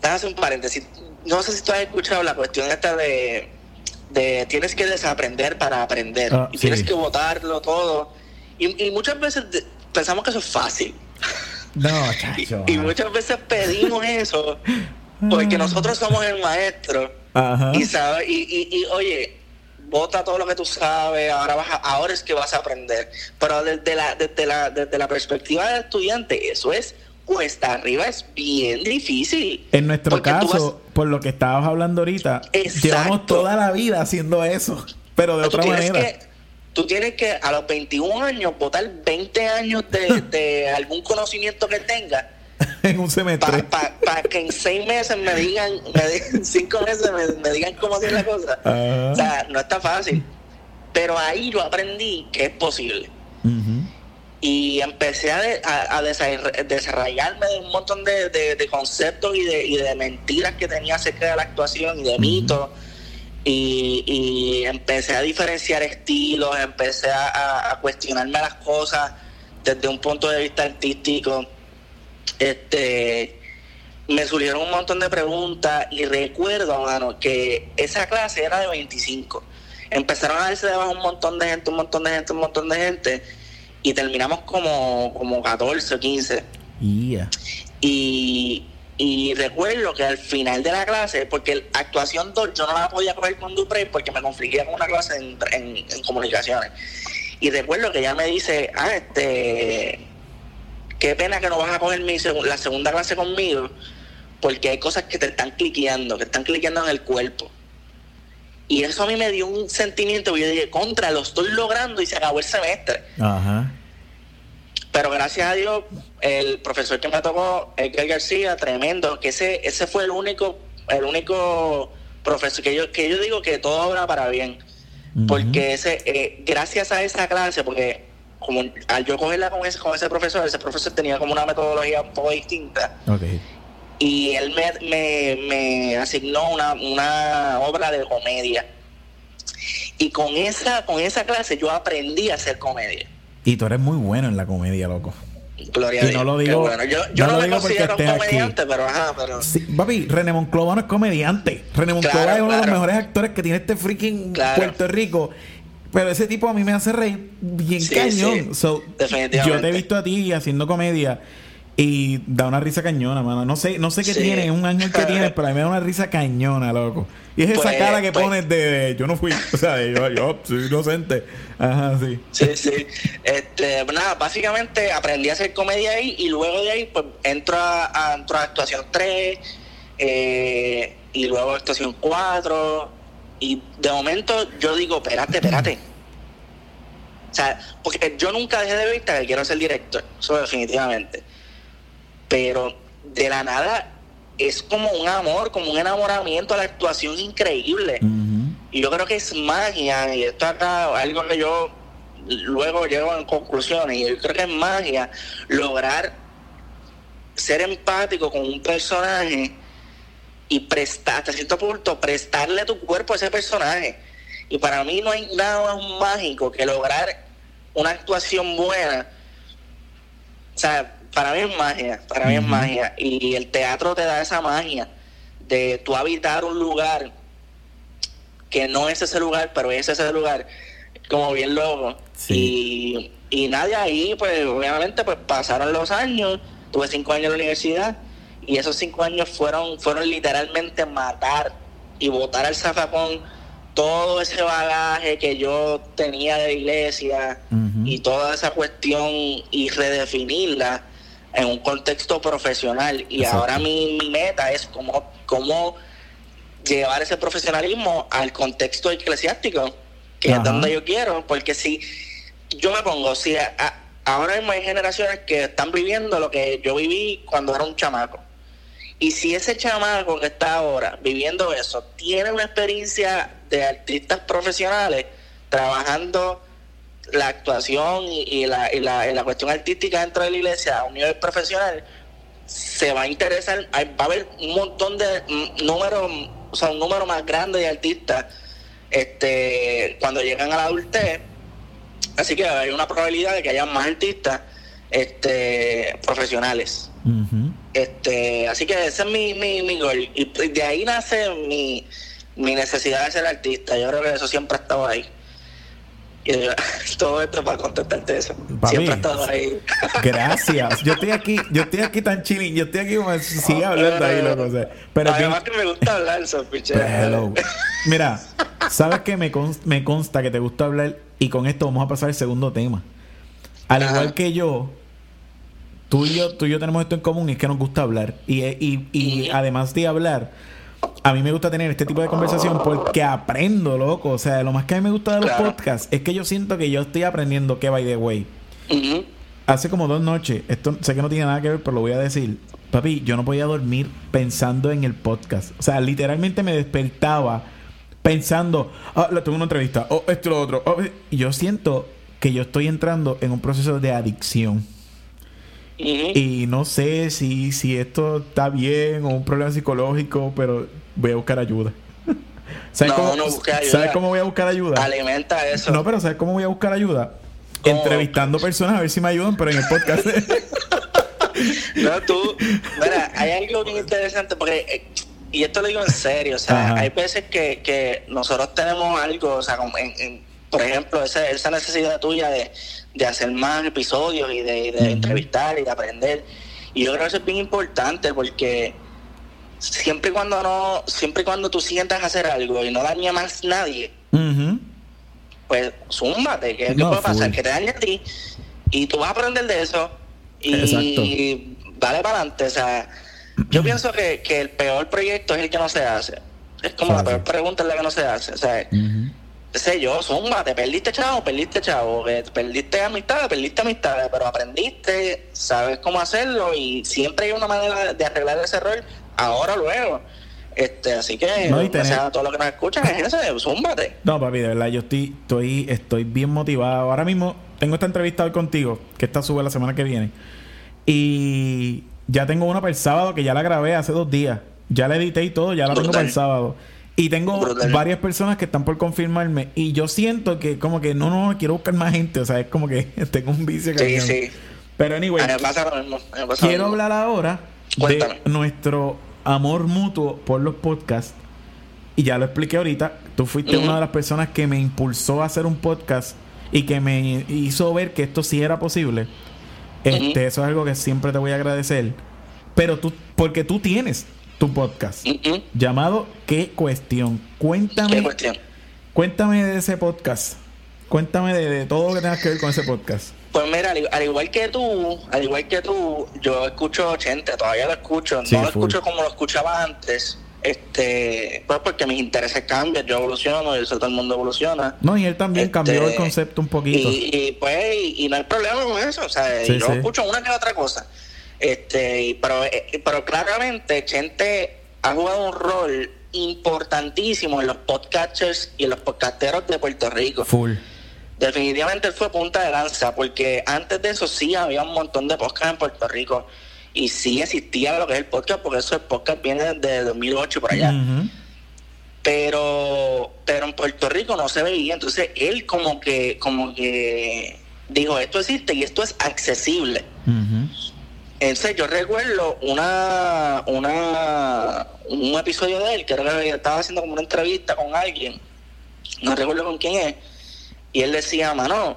déjame hacer un paréntesis, no sé si tú has escuchado la cuestión esta de, de tienes que desaprender para aprender, Ah, y sí. tienes que votarlo todo, y, y muchas veces de- pensamos que eso es fácil. No, Y, chacho. y mano. muchas veces pedimos eso porque nosotros somos el maestro Ajá. y sabes y, y, y, oye bota todo lo que tú sabes ahora vas a- ahora es que vas a aprender pero desde la desde la desde la perspectiva del estudiante eso es cuesta arriba es bien difícil En nuestro caso, por lo que estabas hablando ahorita, Exacto. llevamos toda la vida haciendo eso, pero de otra manera. que tú tienes que a los 21 años votar 20 años de, de algún conocimiento que tengas en un semestre. para que en seis meses me digan, me digan cinco meses me, me digan cómo hacer la cosa. O sea, no está fácil. Pero ahí yo aprendí que es posible. Y empecé a, de- a, a desarra- desarrollarme de un montón de, de- de conceptos y de, y de mentiras que tenía acerca de la actuación y de mitos. Y, y empecé a diferenciar estilos, empecé a cuestionarme las cosas desde un punto de vista artístico. Este, me surgieron un montón de preguntas y recuerdo, mano, que esa clase era de 25. Empezaron a darse debajo un montón de gente, un montón de gente, un montón de gente, y terminamos como, como 14 o 15. Yeah. Y, y recuerdo que al final de la clase, porque actuación 2 yo no la podía coger con Duprey porque me confligía con una clase en, en- en comunicaciones. Y recuerdo que ella me dice, ah, este, qué pena que no vas a coger mi segu- la segunda clase conmigo, porque hay cosas que te están cliqueando, que están cliqueando en el cuerpo. Y eso a mí me dio un sentimiento, yo dije, contra, lo estoy logrando y se acabó el semestre. Ajá. Pero gracias a Dios, el profesor que me tocó, Edgar García, tremendo, que ese, ese fue el único, el único profesor que yo, que yo digo que todo obra para bien. Porque ese, eh, gracias a esa clase, porque como al yo cogerla con ese, con ese profesor, ese profesor tenía como una metodología un poco distinta. Y él me, me, me asignó una, una obra de comedia. Y con esa, con esa clase yo aprendí a hacer comedia. Y tú eres muy bueno en la comedia, loco. Gloria Y a Dios. no lo digo- bueno. Yo, yo no no, lo me digo porque considero un aquí. comediante, pero ajá, pero. Sí, papi, René Monclova no es comediante. René Monclova Claro, es uno de los mejores actores que tiene este freaking Claro. Puerto Rico. Pero ese tipo a mí me hace reír bien Sí, cañón. sí. So, Definitivamente. Yo te he visto a ti haciendo comedia y da una risa cañona, mano. No sé, no sé qué Sí. tiene, un ángel que tiene, pero a mí me da una risa cañona, loco. Y es esa Pues, cara que pues. pones de, de, yo no fui, o sea, de, yo, yo soy inocente. Ajá, sí. Sí, sí. Este, pues nada, básicamente aprendí a hacer comedia ahí y luego de ahí pues entro a, a- entro a actuación 3 eh, y luego actuación 4 y de momento yo digo, espérate, espérate. O sea, porque yo nunca dejé de vista que quiero ser director, eso definitivamente. Pero de la nada es como un amor, como un enamoramiento a la actuación increíble. Y yo creo que es magia, y esto acá, algo que yo luego llego en conclusiones, y yo creo que es magia lograr ser empático con un personaje y prestar, hasta cierto punto, prestarle tu cuerpo a ese personaje. Y para mí no hay nada más mágico que lograr una actuación buena. O sea, para mí es magia, para mí es magia. Y el teatro te da esa magia de tú habitar un lugar que no es ese lugar, pero es ese lugar, como bien loco. Sí. Y, y nadie ahí, pues obviamente, pues pasaron los años, tuve cinco años en la universidad, y esos cinco años fueron, fueron literalmente matar y botar al zafacón todo ese bagaje que yo tenía de iglesia y toda esa cuestión y redefinirla en un contexto profesional. Y Exacto. ahora mi, mi meta es cómo, cómo llevar ese profesionalismo al contexto eclesiástico, que Ajá. es donde yo quiero, porque si yo me pongo, si a- a- ahora mismo hay generaciones que están viviendo lo que yo viví cuando era un chamaco. Y si ese chamaco que está ahora viviendo eso tiene una experiencia de artistas profesionales trabajando la actuación y, y la, y la- y la cuestión artística dentro de la iglesia a un nivel profesional, se va a interesar, hay- va a haber un montón de mm, números, o sea, un número más grande de artistas este cuando llegan a la adultez. Así que hay una probabilidad de que haya más artistas este profesionales. Este, así que ese es mi, mi, mi gol. Y de ahí nace mi, mi necesidad de ser artista. Yo creo que eso siempre ha estado ahí. Y todo esto para contestarte eso. Papi. Siempre ha estado ahí. Gracias. Yo estoy aquí, yo estoy aquí tan chilling, yo estoy aquí como si sigue hablando ahí, loco. pero Además que me gusta hablar, Sofiche. Pero hello. Mira, sabes que me, cons- me consta que te gusta hablar y con esto vamos a pasar al segundo tema. Al Ajá. igual que yo, tú y yo, tú y yo tenemos esto en común y es que nos gusta hablar. Y, y, y además de hablar, a mí me gusta tener este tipo de conversación porque aprendo, loco. O sea, lo más que a mí me gusta de los Claro. podcasts es que yo siento que yo estoy aprendiendo que by the way. Ujú. Hace como dos noches, esto sé que no tiene nada que ver, pero lo voy a decir. Papi, yo no podía dormir pensando en el podcast. O sea, literalmente me despertaba pensando, ah, lo tengo una entrevista, o esto y lo otro. oh, y yo siento que yo estoy entrando en un proceso de adicción. Y no sé si, si esto está bien o un problema psicológico, pero voy a buscar ayuda. ¿Sabes, No, cómo, no busques ayuda. ¿Sabes cómo voy a buscar ayuda? Alimenta eso. No, pero ¿sabes cómo voy a buscar ayuda? ¿Cómo? Entrevistando personas a ver si me ayudan, pero en el podcast. No, tú, mira, hay algo bien interesante porque, eh, y esto lo digo en serio, o sea, Ajá. hay veces que, que nosotros tenemos algo, o sea, como en, en- por ejemplo, esa, esa necesidad tuya de, de hacer más episodios y de, entrevistar y de aprender. Y yo creo que eso es bien importante porque siempre y cuando no, siempre y cuando tú sientas hacer algo y no daña más nadie, Ujú. pues zúmbate, que, No, puede pasar? full. Que te dañe a ti y tú vas a aprender de eso y Exacto. dale para adelante. O sea, yo pienso que, que el peor proyecto es el que no se hace. Es como la peor pregunta es la que no se hace. O sea, sé yo, zúmbate, perdiste chavo, perdiste chavo, perdiste amistades, perdiste amistades, pero aprendiste, sabes cómo hacerlo y siempre hay una manera de arreglar ese error, ahora luego. Este, así que, No, y o tener- sea, todo lo que nos escuchan es ese, zúmbate. No, papi, de verdad, yo estoy, estoy, estoy bien motivado. Ahora mismo tengo esta entrevista hoy contigo, que esta sube la semana que viene. Y ya tengo una para el sábado que ya la grabé hace dos días. Ya la edité y todo, ya la tengo para el sábado. Y tengo Brutal. varias personas que están por confirmarme. Y yo siento que como que no, no, quiero buscar más gente. O sea, es como que tengo un vicio Sí, cañón. sí. Pero anyway, quiero hablar ahora Cuéntame. de nuestro amor mutuo por los podcasts. Y ya lo expliqué ahorita. Tú fuiste una de las personas que me impulsó a hacer un podcast y que me hizo ver que esto sí era posible. Este. Eso es algo que siempre te voy a agradecer. Pero tú, porque tú tienes tu podcast llamado ¿Qué cuestión? Cuéntame, ¿Qué cuestión? cuéntame de ese podcast. Cuéntame de, de todo lo que tengas que ver con ese podcast. Pues mira, al, al igual que tú, al igual que tú, yo escucho 80, todavía lo escucho, Sí, no lo full. escucho como lo escuchaba antes, este, pues porque mis intereses cambian, yo evoluciono, y eso todo el mundo evoluciona. No, y él también Este, cambió el concepto un poquito. Y, y, pues, y, y no hay problema con eso, o sea, Sí, yo sí. escucho una que otra cosa. Este, pero, eh, pero claramente Chente ha jugado un rol importantísimo en los podcasters y en los podcasteros de Puerto Rico. Full. Definitivamente él fue punta de lanza, porque antes de eso sí había un montón de podcasts en Puerto Rico y sí existía lo que es el podcast, porque eso el podcast viene de 2008 por allá. Ujú. Pero pero en Puerto Rico no se veía, entonces él como que como que dijo esto existe y esto es accesible. Entonces yo recuerdo una, una un episodio de él que era estaba haciendo como una entrevista con alguien, no recuerdo con quién es, y él decía, mano,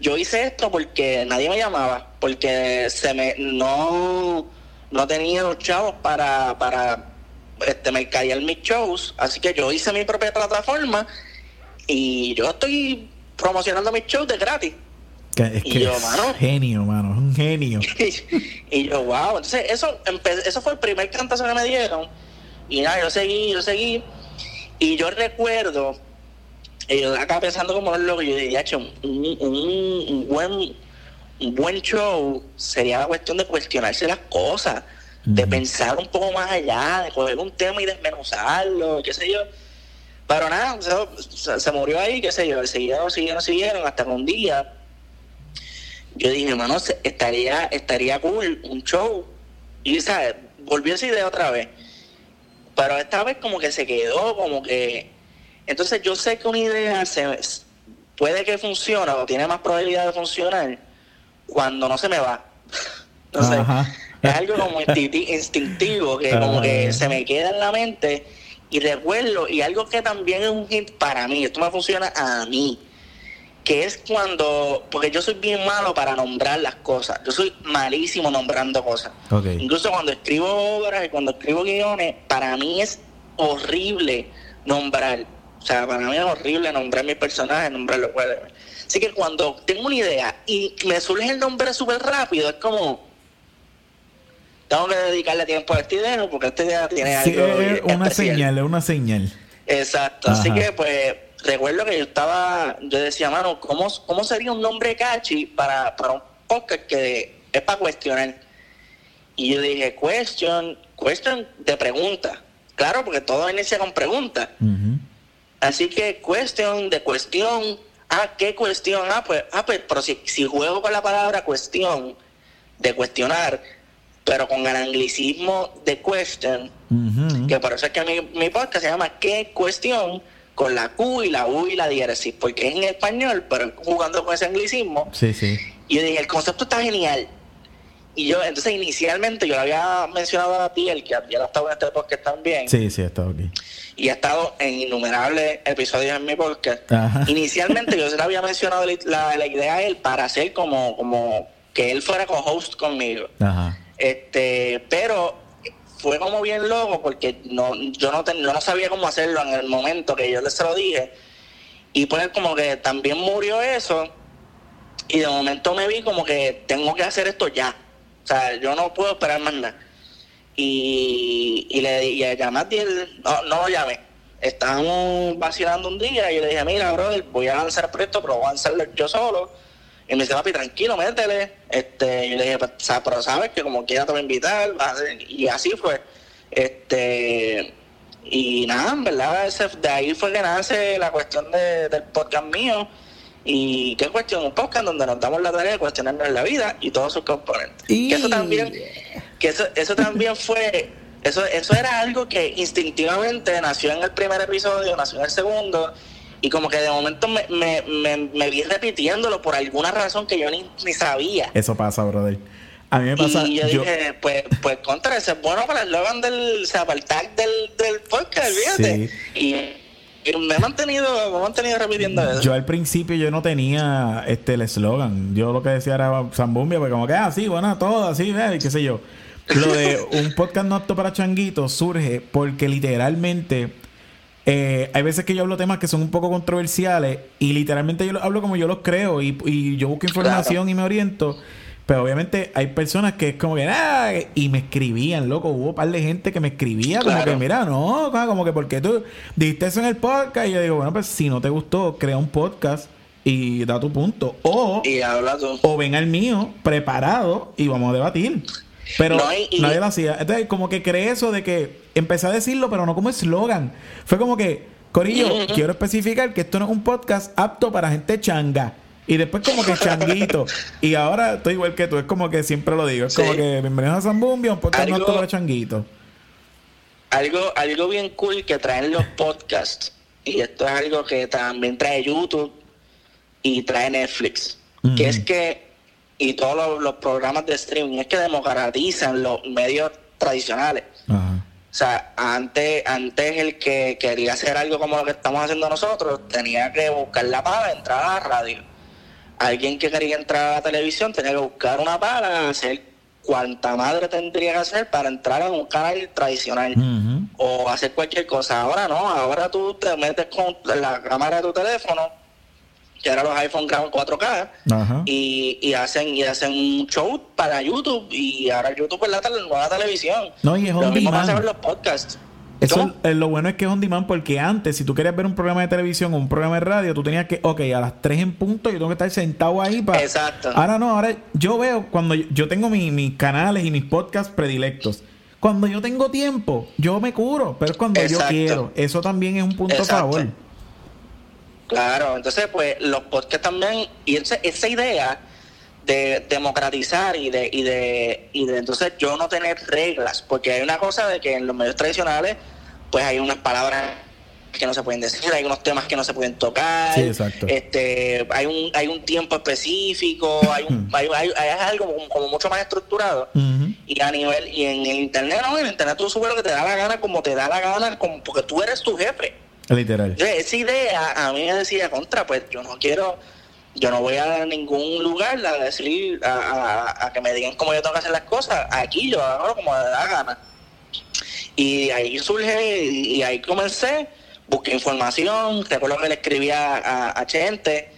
yo hice esto porque nadie me llamaba, porque se me no, no tenía los chavos para, para este mercadear mis shows, así que yo hice mi propia plataforma y yo estoy promocionando mis shows de gratis. Que es Y que yo, mano. genio, mano, es un genio. y yo, wow, entonces eso, eso fue el primer cantazo que me dieron. Y nada, yo seguí, yo seguí. Y yo recuerdo, y yo acá pensando como los locos, yo diría, "Che, un, un- un buen, un buen show sería la cuestión de cuestionarse las cosas, de pensar un poco más allá, de coger un tema y desmenuzarlo, qué sé yo. Pero nada, se, se murió ahí, qué sé yo, siguieron, siguieron, siguieron, hasta que un día yo dije, mano, estaría, estaría cool un show. Y, ¿sabes? Volvió esa idea otra vez. Pero esta vez como que se quedó, como que... Entonces yo sé que una idea se, puede que funcione o tiene más probabilidad de funcionar cuando no se me va. no sé. Es algo como instinti- instintivo que como que se me queda en la mente y recuerdo y algo que también es un hit para mí, esto me funciona a mí, que es cuando, porque yo soy bien malo para nombrar las cosas, yo soy malísimo nombrando cosas. Incluso cuando escribo obras y cuando escribo guiones, para mí es horrible nombrar. O sea, para mí es horrible nombrar mis personajes, nombrar los cuales. Así que cuando tengo una idea y me surge el nombre súper rápido, es como. Tengo que dedicarle tiempo a esta idea porque esta idea tiene Sí, algo. es una especial. señal, es una señal. Exacto, así que pues recuerdo que yo estaba, yo decía, mano, ¿cómo, cómo sería un nombre catchy para, para un podcast que es para cuestionar? Y yo dije, question, question de pregunta. Claro, porque todo inicia con pregunta. Ujú. Así que question de cuestión. Ah, ¿qué cuestión? Ah, pues, ah, pues pero si, si juego con la palabra cuestión, de cuestionar, pero con el anglicismo de question, Ujú. que por eso es que mi, mi podcast se llama ¿Qué cuestión? Con la Q y la U y la diéresis, porque es en español, pero jugando con ese anglicismo. Sí, sí. Y yo dije, el concepto está genial. Y yo, entonces inicialmente yo le había mencionado a ti, el que había estado en este podcast también, Sí, sí, está ok. y ha estado en innumerables episodios en mi podcast. Ajá. Inicialmente yo se le había mencionado la, la- la idea a él para hacer como, como que él fuera co-host conmigo. Ajá. Este, pero fue como bien loco porque no, yo no, ten- no sabía cómo hacerlo en el momento que yo le se lo dije. Y pues como que también murió eso. Y de momento me vi como que tengo que hacer esto ya. O sea, yo no puedo esperar más nada. Y, y le y le llamé a ti, el- no, no lo llamé. Estábamos vacilando un día y yo le dije, mira, brother, voy a lanzar el proyecto, pero voy a lanzarlo yo solo. Y me dice, papi, tranquilo, métele. Este, yo le dije, "Pues, pero sabes que como quiera te voy a invitar. vas a hacer-". Y así fue. Este, y nada, en verdad, ese- de ahí fue que nace la cuestión de- del podcast mío. Y qué cuestión, un podcast donde nos damos la tarea de cuestionarnos la vida y todos sus componentes. Y- Que eso también, que eso, eso también fue, eso, eso era algo que instintivamente nació en el primer episodio, nació en el segundo, y como que de momento me, me, me, me vi repitiéndolo por alguna razón que yo ni, ni sabía. Eso pasa, brother. A mí me pasa. y yo, yo- dije, pues, pues contra, ese es bueno para el eslogan del, o sea, para el tag del, del podcast, fíjate. Y, y me he mantenido, me he mantenido repitiendo eso. Yo al principio yo no tenía este el eslogan. Yo lo que decía era Zambumbia, porque como que, ah, sí, bueno, todo así, y qué sé yo. Lo de un podcast no apto para changuitos surge porque literalmente eh, hay veces que yo hablo temas que son un poco controversiales y literalmente yo lo hablo como yo los creo y, y yo busco información y me oriento. Pero obviamente hay personas que es como que, y me escribían, loco. Hubo un par de gente que me escribía como Claro. que, mira, no, como que, porque tú dijiste eso en el podcast? Y yo digo, bueno, pues si no te gustó, crea un podcast y da tu punto. O, Y habla tú. o ven al mío preparado y vamos a debatir. Pero No, y- y- nadie lo hacía. Entonces, como que creé eso de que empecé a decirlo, pero no como eslogan. Fue como que, Corillo, quiero especificar que esto no es un podcast apto para gente changa. Y después como que changuito. y ahora estoy igual que tú. Es como que siempre lo digo. Es Sí. como que bienvenidos a Zambumbia, un podcast no apto para changuito. algo, algo bien cool que traen los podcasts, y esto es algo que también trae YouTube y trae Netflix, que es que, y todos los, los programas de streaming, es que democratizan los medios tradicionales. Ajá. O sea, antes, antes el que quería hacer algo como lo que estamos haciendo nosotros, tenía que buscar la pala, entrar a la radio. Alguien que quería entrar a la televisión tenía que buscar una pala, hacer cuanta madre tendría que hacer para entrar a un canal tradicional o hacer cualquier cosa. Ahora no, ahora tú te metes con la cámara de tu teléfono, que ahora los iPhone graban 4K, Ajá. y, y hacen y hacen un show para YouTube, y ahora YouTube es la nueva televisión. No, y es Lo on mismo demand. pasa con los podcasts. Eh, lo bueno es que es on demand porque antes, si tú querías ver un programa de televisión o un programa de radio, tú tenías que, ok, a las 3 en punto yo tengo que estar sentado ahí para... Exacto. Ahora no, ahora yo veo cuando yo, yo tengo mi- mis canales y mis podcasts predilectos. Cuando yo tengo tiempo, yo me curo, pero es cuando yo quiero. Eso también es un punto a favor. Claro, entonces pues los podcasts también, y esa, esa idea de democratizar y de, y de, y de entonces yo no tener reglas, porque hay una cosa de que en los medios tradicionales pues hay unas palabras que no se pueden decir, hay unos temas que no se pueden tocar, Sí, exacto. este, hay un, hay un tiempo específico, hay, un, hay, hay- hay algo como, como mucho más estructurado. Y a nivel, y en el internet no, en el internet tú subes lo que te da la gana, como te da la gana, como porque tú eres tu jefe. Literal. Entonces, esa idea a mí me decía contra, pues yo no quiero, yo no voy a ningún lugar a decir, a, a- a que me digan cómo yo tengo que hacer las cosas. Aquí yo hago como me da gana. Y ahí surge, y, ahí comencé, busqué información, recuerdo que le escribía a, a Chente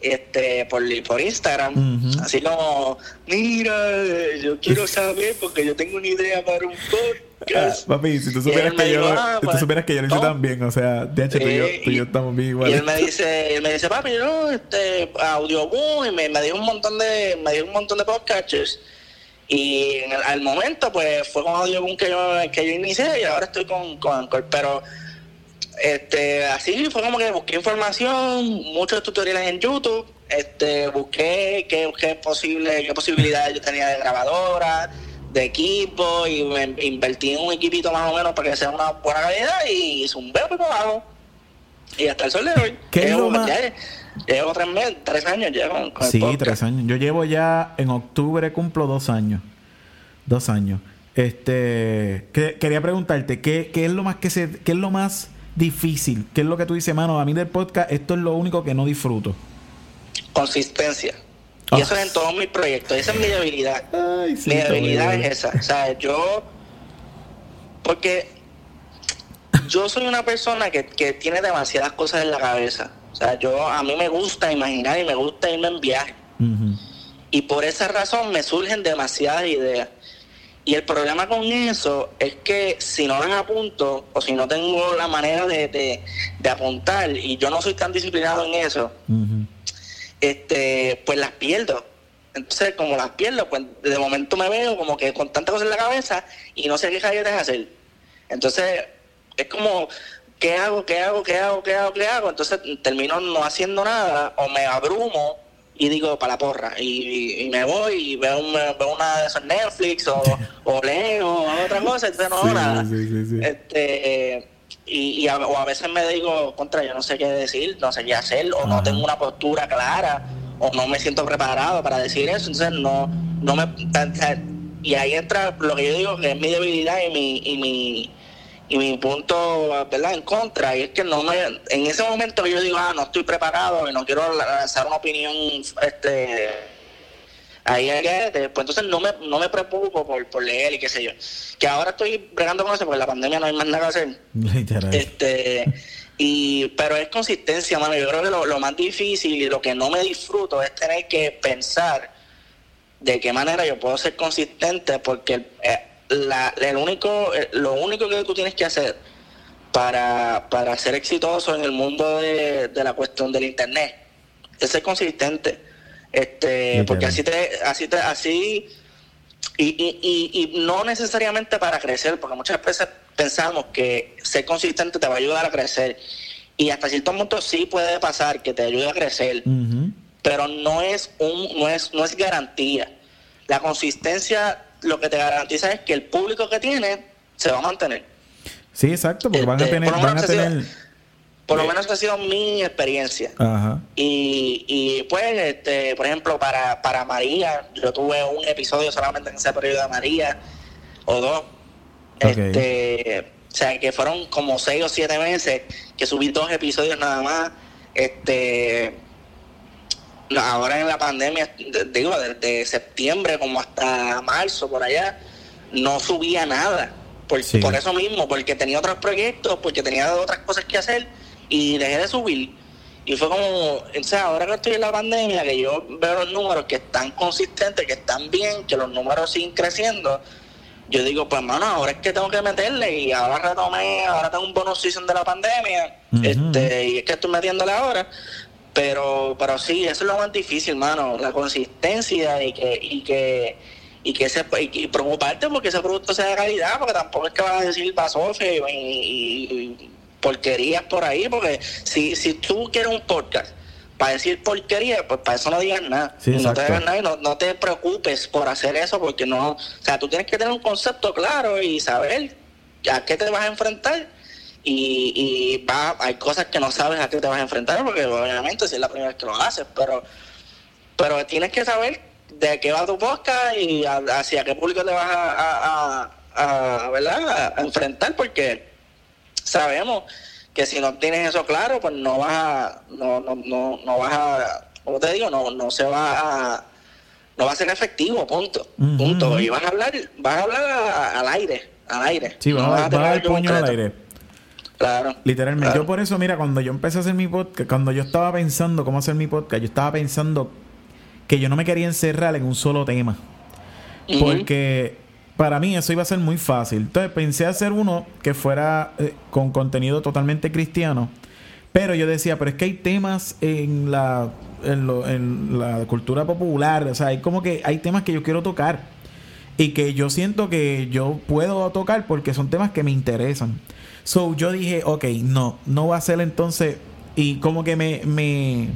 este por, por Instagram, así como, mira, yo quiero saber porque yo tengo una idea para un podcast. papi, si tú Y supieras que yo, dijo, ah, si tú pues, supieras que yo lo hice no. también, o sea, de hecho tú y yo, tú y yo y- estamos bien Y iguales. él me dice, él me dice, papi, no, este, audioboom, y me, me dio un montón de, me dio un montón de podcasters. Y en el- al momento, pues, fue con audioboom que yo, que yo inicié y ahora estoy con, con Anchor. Pero, este, así fue como que busqué información, muchos tutoriales en YouTube, este, busqué qué, qué posible, qué posibilidades yo tenía de grabadora, de equipo, y me invertí en un equipito más o menos para que sea una buena calidad y zumbé por abajo. Y hasta el sol de hoy. ¿Qué es llevo, lo más- ya- llevo tres, meses, tres años ya con, con Sí, tres años. Yo llevo ya, en octubre cumplo dos años. Dos años. Este, que- quería preguntarte, ¿qué, qué es lo más que se, qué es lo más difícil? ¿Qué es lo que tú dices, mano? A mí del podcast, esto es lo único que no disfruto. Consistencia. Ah. Y eso es en todos mis proyectos. Esa es mi debilidad. Ay, mi debilidad es esa. O sea, yo. Porque yo soy una persona que, que tiene demasiadas cosas en la cabeza. O sea, yo a mí me gusta imaginar y me gusta irme en viaje. Y por esa razón me surgen demasiadas ideas. Y el problema con eso es que si no las apunto o si no tengo la manera de, de, de apuntar y yo no soy tan disciplinado en eso, este, pues las pierdo. Entonces, como las pierdo, pues de momento me veo como que con tanta cosa en la cabeza y no sé qué calles hacer. Entonces, es como, ¿qué hago? ¿Qué hago? ¿Qué hago? ¿Qué hago? ¿Qué hago? Entonces termino no haciendo nada o me abrumo y digo para la porra y, y me voy y veo, un- veo una de esos Netflix o, o leo o otra cosa, entonces no hago Sí, nada. sí, sí, sí. Este, y, y a, o a veces me digo, contra, yo no sé qué decir, no sé qué hacer, o no tengo una postura clara, o no me siento preparado para decir eso, entonces no, no me... Y ahí entra lo que yo digo que es mi debilidad y mi, y mi, y mi punto, ¿verdad?, en contra, y es que no me... En ese momento que yo digo, ah, no estoy preparado y no quiero lanzar una opinión, este ahí hay que, pues entonces no me, no me preocupo por, por leer y qué sé yo. Que ahora estoy bregando con eso porque la pandemia no hay más nada que hacer. Literal. Este, y, pero es consistencia, mano. Yo creo que lo, lo más difícil y lo que no me disfruto es tener que pensar de qué manera yo puedo ser consistente porque eh, la, el único, eh, lo único que tú tienes que hacer para, para ser exitoso en el mundo de, de la cuestión del internet es ser consistente. Este, porque así te, así te, así y, y, y, y no necesariamente para crecer, porque muchas veces pensamos que ser consistente te va a ayudar a crecer. Y hasta cierto punto sí puede pasar que te ayude a crecer, pero no es un, no es, no es garantía. La consistencia lo que te garantiza es que el público que tiene se va a mantener. Sí, exacto, porque van a Este, tener, van a tener. Por lo menos esa ha sido mi experiencia. Ajá. Y, y pues, este, por ejemplo, para, para María, yo tuve un episodio solamente en ese periodo de María, o dos. Este, o sea, que fueron como seis o siete meses que subí dos episodios nada más. Este, ahora en la pandemia, de- digo, desde septiembre como hasta marzo, por allá, no subía nada. Por, Sí. por eso mismo, porque tenía otros proyectos, porque tenía otras cosas que hacer y dejé de subir. Y fue como, o sea, ahora que estoy en la pandemia, que yo veo los números que están consistentes, que están bien, que los números siguen creciendo, yo digo, pues mano, ahora es que tengo que meterle y ahora retomé, ahora tengo un bonus season de la pandemia, este, y es que estoy metiéndole ahora. Pero, pero sí, eso es lo más difícil, mano, la consistencia y que, y que, y que ese, y, y preocuparte porque ese producto sea de calidad, porque tampoco es que vas a decir basofe y, y- y porquerías por ahí, porque si, si tú quieres un podcast para decir porquería, pues para eso no digas nada. Sí, no te digas nada y no, no te preocupes por hacer eso, porque no, o sea, tú tienes que tener un concepto claro y saber a qué te vas a enfrentar. Y, y va, hay cosas que no sabes a qué te vas a enfrentar, porque obviamente si es la primera vez que lo haces, pero, pero tienes que saber de qué va tu podcast y a- hacia qué público te vas a, a, a- a, ¿verdad? a enfrentar, porque sabemos que si no tienes eso claro, pues no vas a, no, no, no, no vas a, como te digo, no, no se va a, no va a ser efectivo, punto, punto. Y vas a hablar, vas a hablar a- al aire, al aire. Sí, No va, vas va a dar algo puño al aire. Claro. Literalmente. Claro. Yo por eso, mira, cuando yo empecé a hacer mi podcast, cuando yo estaba pensando cómo hacer mi podcast, yo estaba pensando que yo no me quería encerrar en un solo tema. Porque para mí eso iba a ser muy fácil. Entonces pensé hacer uno que fuera eh, con contenido totalmente cristiano. Pero yo decía, pero es que hay temas en la, en, lo- en la cultura popular. O sea, hay como que hay temas que yo quiero tocar. Y que yo siento que yo puedo tocar porque son temas que me interesan. So yo dije, ok, no, no va a ser entonces. Y como que me, me,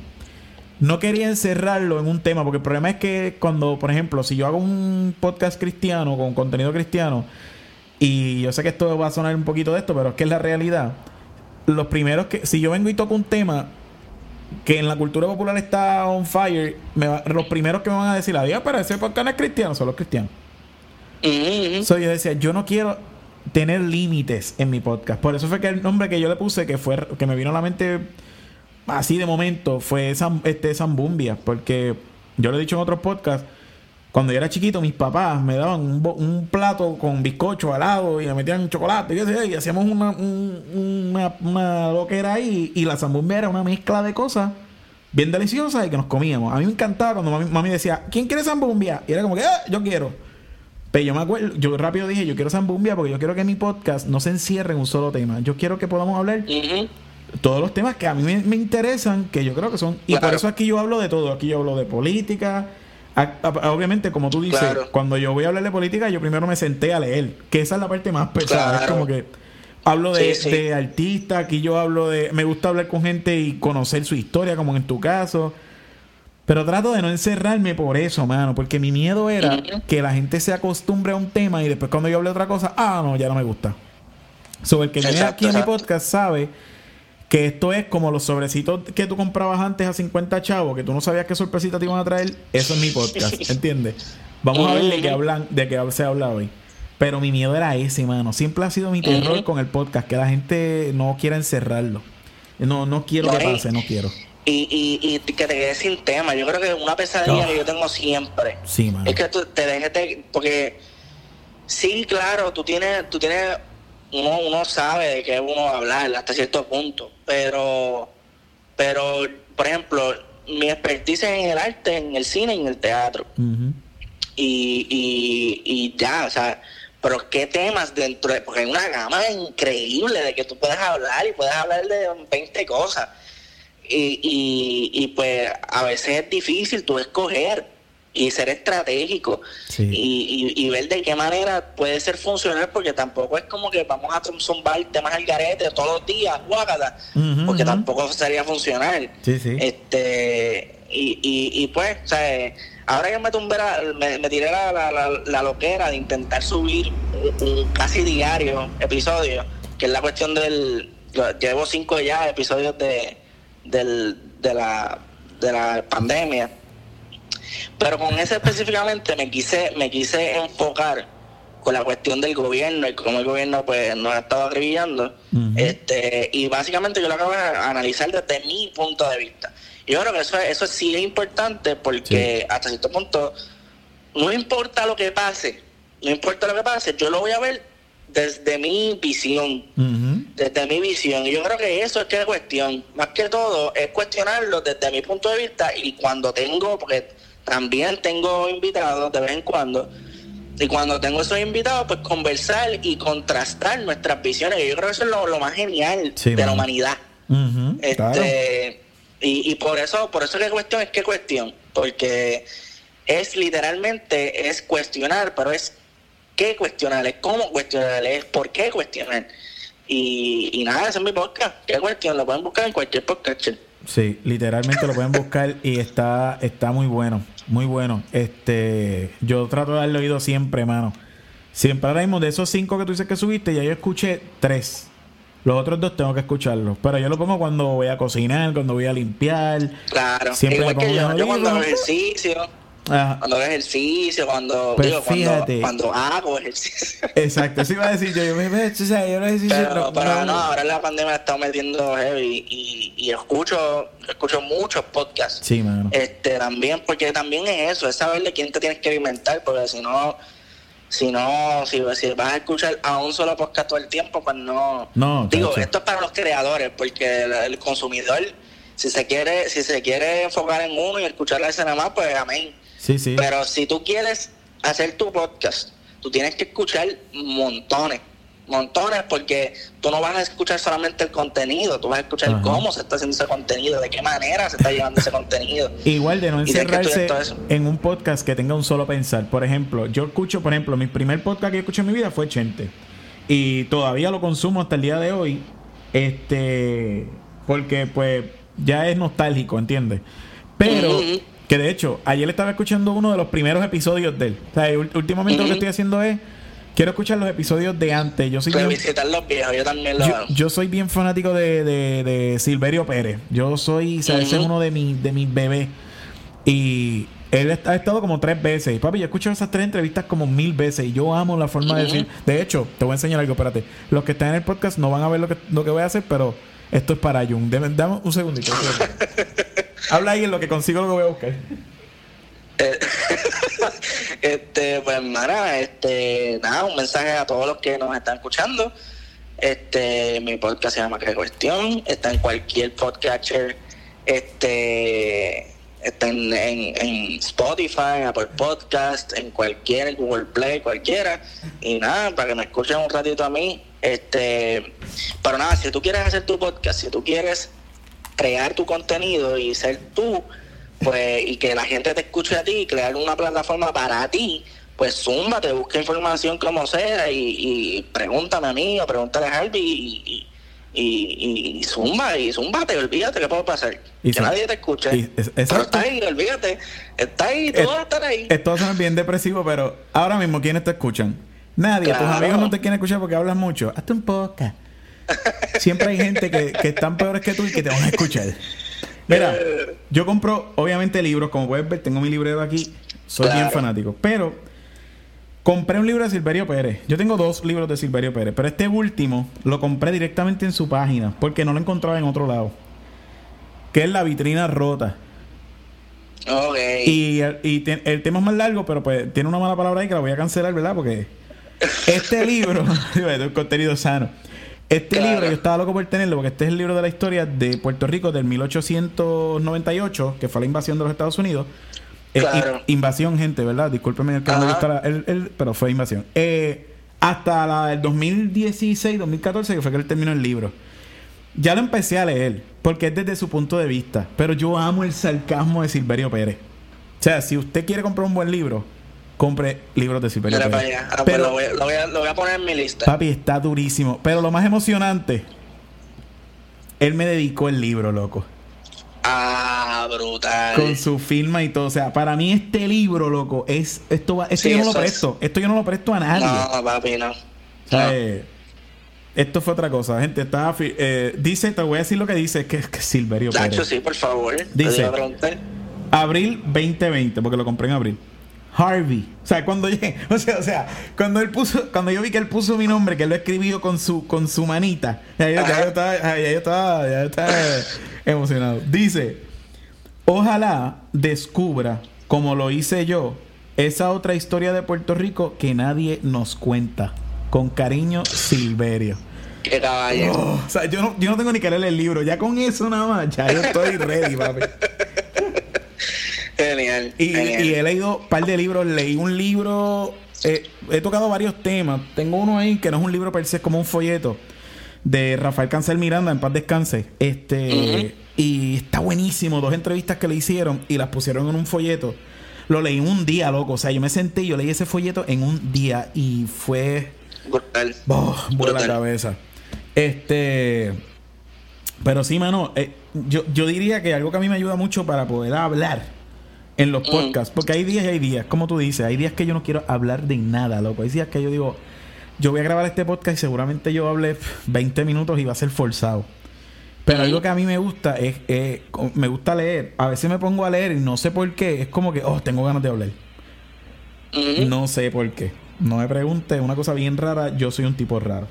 no quería encerrarlo en un tema, porque el problema es que cuando, por ejemplo, si yo hago un podcast cristiano con contenido cristiano, y yo sé que esto va a sonar un poquito de esto, pero es que es la realidad. Los primeros que, si yo vengo y toco un tema que en la cultura popular está on fire, me va- los primeros que me van a decir, adiós, pero ese podcast no es cristiano, son los cristianos. Ujú, ujú. So, yo decía, yo no quiero tener límites en mi podcast. Por eso fue que el nombre que yo le puse, que fue que me vino a la mente así de momento, fue Sam- este Zambumbia. Porque yo lo he dicho en otros podcasts. Cuando yo era chiquito, mis papás me daban un, un plato con bizcocho al y me metían chocolate y, y hacíamos una, un- una, una loquera ahí. Y la zambumbia era una mezcla de cosas bien deliciosas y que nos comíamos. A mí me encantaba cuando mami, mami decía, ¿quién quiere zambumbia? Y era como que, "Ah, yo quiero. Pero yo me acuerdo, yo rápido dije, yo quiero Zambumbia porque yo quiero que mi podcast no se encierre en un solo tema. Yo quiero que podamos hablar Ujú. Todos los temas que a mí me, me interesan, que yo creo que son. Y por eso aquí yo hablo de todo. Aquí yo hablo de política. A- a- obviamente, como tú dices, Claro. cuando yo voy a hablar de política, yo primero me senté a leer. Que esa es la parte más pesada. Es como que hablo de, Sí, sí. de artistas, aquí yo hablo de. Me gusta hablar con gente y conocer su historia, como en tu caso. Pero trato de no encerrarme por eso, mano. Porque mi miedo era que la gente se acostumbre a un tema y después cuando yo hable de otra cosa, ah, no, ya no me gusta. So, el que viene aquí a mi podcast sabe que esto es como los sobrecitos que tú comprabas antes a 50 chavos, que tú no sabías qué sorpresita te iban a traer. Eso es mi podcast, ¿entiendes? Vamos a ver de qué hablan, de qué se habla hoy. Pero mi miedo era ese, mano. Siempre ha sido mi terror con el podcast, que la gente no quiera encerrarlo. No, no quiero que pase, no quiero. Y, y, y que te quedes sin tema. Yo creo que una pesadilla Oh. que yo tengo siempre Sí, mano. es que tú te dejes de... Porque sí, claro, tú tienes... Tú tienes uno, uno sabe de qué uno va a hablar hasta cierto punto, pero... Pero, por ejemplo, mi expertise en el arte, en el cine y en el teatro. Y, y, y ya, o sea, pero qué temas dentro de, porque hay una gama increíble de que tú puedes hablar y puedes hablar de 20 cosas. Y, y, y pues a veces es difícil tú escoger y ser estratégico Sí. y, y, y ver de qué manera puede ser funcional, porque tampoco es como que vamos a zumbar temas al garete todos los días, guácata, porque tampoco sería funcional. Sí, sí. Este, y, y, y pues, o sea, ahora que me tumbé, la- me, me tiré la, la, la- la loquera de intentar subir un, un casi diario episodio, que es la cuestión del. Llevo cinco ya episodios de, del, de, la, de la pandemia. Pero con ese específicamente me quise, me quise enfocar con la cuestión del gobierno y cómo el gobierno pues nos ha estado acribillando. Este Y básicamente yo lo acabo de analizar desde mi punto de vista. Yo creo que eso, eso sí es importante porque hasta cierto punto no importa lo que pase, no importa lo que pase, yo lo voy a ver desde mi visión desde mi visión. Y yo creo que eso es que es cuestión. Más que todo, es cuestionarlo desde mi punto de vista. Y cuando tengo, porque también tengo invitados de vez en cuando, y cuando tengo esos invitados, pues conversar y contrastar nuestras visiones. Yo creo que eso es lo, lo más genial Sí, de la humanidad. Este, claro. y, y por eso, por eso que cuestión es que cuestión, porque es literalmente es cuestionar, pero es qué cuestionar, es cómo cuestionar, es por qué cuestionar. Y, y nada, ese es mi podcast. ¿Qué cuestión? Lo pueden buscar en cualquier podcast. Sí, literalmente lo pueden buscar y está, está muy bueno, muy bueno. Este, yo trato de darle oído siempre, mano. Siempre ahora mismo de esos cinco que tú dices que subiste, ya yo escuché tres. Los otros dos tengo que escucharlos. Pero yo lo pongo cuando voy a cocinar, cuando voy a limpiar. Claro. Siempre Igual pongo que yo, yo cuando hago ejercicio, Ajá. cuando hago ejercicio, cuando, Pues digo, cuando, fíjate. cuando hago ejercicio. Exacto, eso iba a decir yo. Yo me ve, o sea, yo lo ejercicio, Pero, no- pero no- no, ahora la pandemia está metiendo heavy y, y escucho, escucho muchos podcasts. Sí, mano. Este, también, porque también es eso, es saber de quién te tienes que alimentar, porque si no, si no, si, si vas a escuchar a un solo podcast todo el tiempo, pues no. No, Digo, esto es para los creadores, porque el, el consumidor, si se quiere, si se quiere enfocar en uno y escuchar la escena más, pues amén. Sí, sí. Pero si tú quieres hacer tu podcast, tú tienes que escuchar montones, montones, porque tú no vas a escuchar solamente el contenido, tú vas a escuchar Ajá. cómo se está haciendo ese contenido, de qué manera se está llevando ese contenido. Igual de no encerrarse en un podcast que tenga un solo pensar. Por ejemplo, yo escucho, por ejemplo, mi primer podcast que escuché en mi vida fue Chente. Y todavía lo consumo hasta el día de hoy. Este. Porque, pues, ya es nostálgico, ¿entiendes? Pero. Que de hecho, ayer estaba escuchando uno de los primeros episodios de él. O sea, últimamente lo que estoy haciendo es. Quiero escuchar los episodios de antes. Yo soy bien- Revisitar los viejos, yo también lo yo, hago. yo soy bien fanático de, de, de Silverio Pérez. Yo soy, o sea, ese es uno de mis, de mis bebés. Y él ha estado como tres veces. Y, papi, yo he escuchado esas tres entrevistas como mil veces. Y yo amo la forma de decir. De hecho, te voy a enseñar algo, espérate. Los que están en el podcast no van a ver lo que, lo que voy a hacer, pero esto es para Jung. Dame, dame un segundito. un segundito. Habla ahí en lo que consigo lo que voy a buscar. Eh, este, pues, hermana, este, nada, un mensaje a todos los que nos están escuchando. Este, mi podcast se llama Qué Cuestión, está en cualquier podcatcher, este, está en, en, en Spotify, Apple Podcast, en cualquier Google Play, cualquiera. Y nada, para que me escuchen un ratito a mí, este, pero nada, si tú quieres hacer tu podcast, si tú quieres crear tu contenido y ser tú, pues, y que la gente te escuche a ti, crear una plataforma para ti, pues zumba, te busca información como sea y, y pregúntame a mí o pregúntale a Harvey y, y, y, y zumba, y zumba, te olvídate que puede pasar. Y que nadie te escuche. Y es- Pero está ahí, olvídate. Está ahí, todo va a estar ahí. Esto suena bien depresivo, pero ahora mismo, ¿quiénes te escuchan? Nadie. Tus Claro. amigos no te quieren escuchar porque hablas mucho. Hazte un podcast. Siempre hay gente que, que están peores que tú y que te van a escuchar. Mira, yo compro, obviamente, libros. Como puedes ver, tengo mi librero aquí. Soy bien fanático. Pero compré un libro de Silverio Pérez. Yo tengo dos libros de Silverio Pérez. Pero este último lo compré directamente en su página. Porque no lo encontraba en otro lado. Que es La Vitrina Rota. Ok. Y, y te- el tema es más largo, pero pues tiene una mala palabra ahí que la voy a cancelar, ¿verdad? Porque este libro, un contenido sano. Este Claro. libro yo estaba loco por tenerlo porque este es el libro de la historia de Puerto Rico del 1898, que fue la invasión de los Estados Unidos. Eh, Claro. invasión, gente, ¿verdad? Discúlpeme el que no me gusta el- el- pero fue invasión. Eh, hasta la, el 2016, 2014, que fue que él terminó el libro. Ya lo empecé a leer, porque es desde su punto de vista. Pero yo amo el sarcasmo de Silverio Pérez. O sea, si usted quiere comprar un buen libro, compre libros de Silverio Mira para Pérez. allá. Ah, pues Pero, lo, voy, a- lo voy a, lo voy a poner en mi lista. papi, está durísimo. Pero lo más emocionante, él me dedicó el libro, loco. Ah, brutal. Con su firma y todo. O sea, para mí este libro, loco, es esto va, esto Sí, yo no lo es. presto. Esto yo no lo presto a nadie. No, papi, no. Eh, esto fue otra cosa, gente. Está, fi- eh, dice, te voy a decir lo que dice, es que es que Silverio Nacho, Pérez. sí, por favor. Dice-. Abril 2020, porque lo compré en abril. Harvey. O sea, cuando o sea, o sea, cuando él puso, cuando yo vi que él puso mi nombre, que él lo escribió con su, con su manita, ya yo, ya Ajá. yo estaba, ya yo estaba, ya yo estaba emocionado. Dice, ojalá descubra, como lo hice yo, esa otra historia de Puerto Rico que nadie nos cuenta. Con cariño, Silverio. Qué caballo. Oh, o sea, yo no, yo no tengo ni que leer el libro. Ya con eso nada más, ya yo estoy ready, papi. Genial. Y, genial. y he leído un par de libros. Leí un libro. eh, he tocado varios temas. Tengo uno ahí que no es un libro per se, es como un folleto. De Rafael Cancel Miranda, en paz descanse. Este. Y está buenísimo. Dos entrevistas que le hicieron y las pusieron en un folleto. Lo leí en un día, loco. O sea, yo me senté y yo leí ese folleto en un día. Y fue. Brutal. Oh, la cabeza. Este. Pero sí, mano, eh, yo, yo diría que algo que a mí me ayuda mucho para poder hablar en los Mm. podcasts, porque hay días y hay días, como tú dices, hay días que yo no quiero hablar de nada, loco. Hay días que yo digo, yo voy a grabar este podcast y seguramente yo hable pf, 20 minutos y va a ser forzado. Pero algo que a mí me gusta es, eh, me gusta leer. A veces me pongo a leer y no sé por qué. Es como que, oh, tengo ganas de hablar. No sé por qué. No me preguntes, una cosa bien rara, yo soy un tipo raro.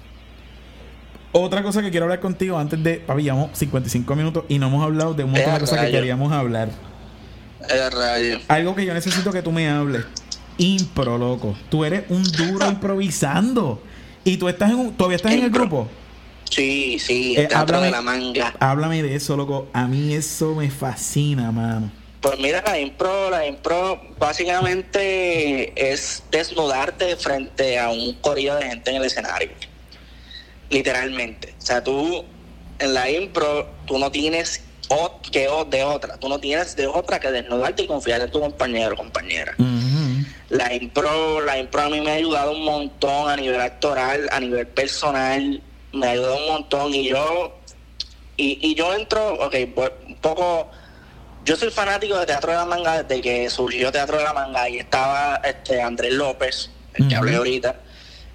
Otra cosa que quiero hablar contigo antes de, papi, llevamos 55 minutos y no hemos hablado de un montón de Eh, cosas que queríamos hablar. Eh. Algo que yo necesito que tú me hables. Impro, loco. Tú eres un duro improvisando. Y tú estás en un, todavía estás en el grupo. Sí, sí, Eh, el háblame- de la manga. Háblame de eso, loco. A mí eso me fascina, mano. Pues mira, la impro, la impro básicamente es desnudarte frente a un corillo de gente en el escenario. Literalmente. O sea, tú en la impro, tú no tienes o- que o- de otra. Tú no tienes de otra que desnudarte y confiar en tu compañero o compañera. La impro, la impro a mí me ha ayudado un montón a nivel actoral, a nivel personal, me ha ayudado un montón y yo y, y yo entro, ok, pues, un poco yo soy fanático de Teatro de la Manga desde que surgió Teatro de la Manga y estaba este Andrés López, el que Ujú. hablé ahorita.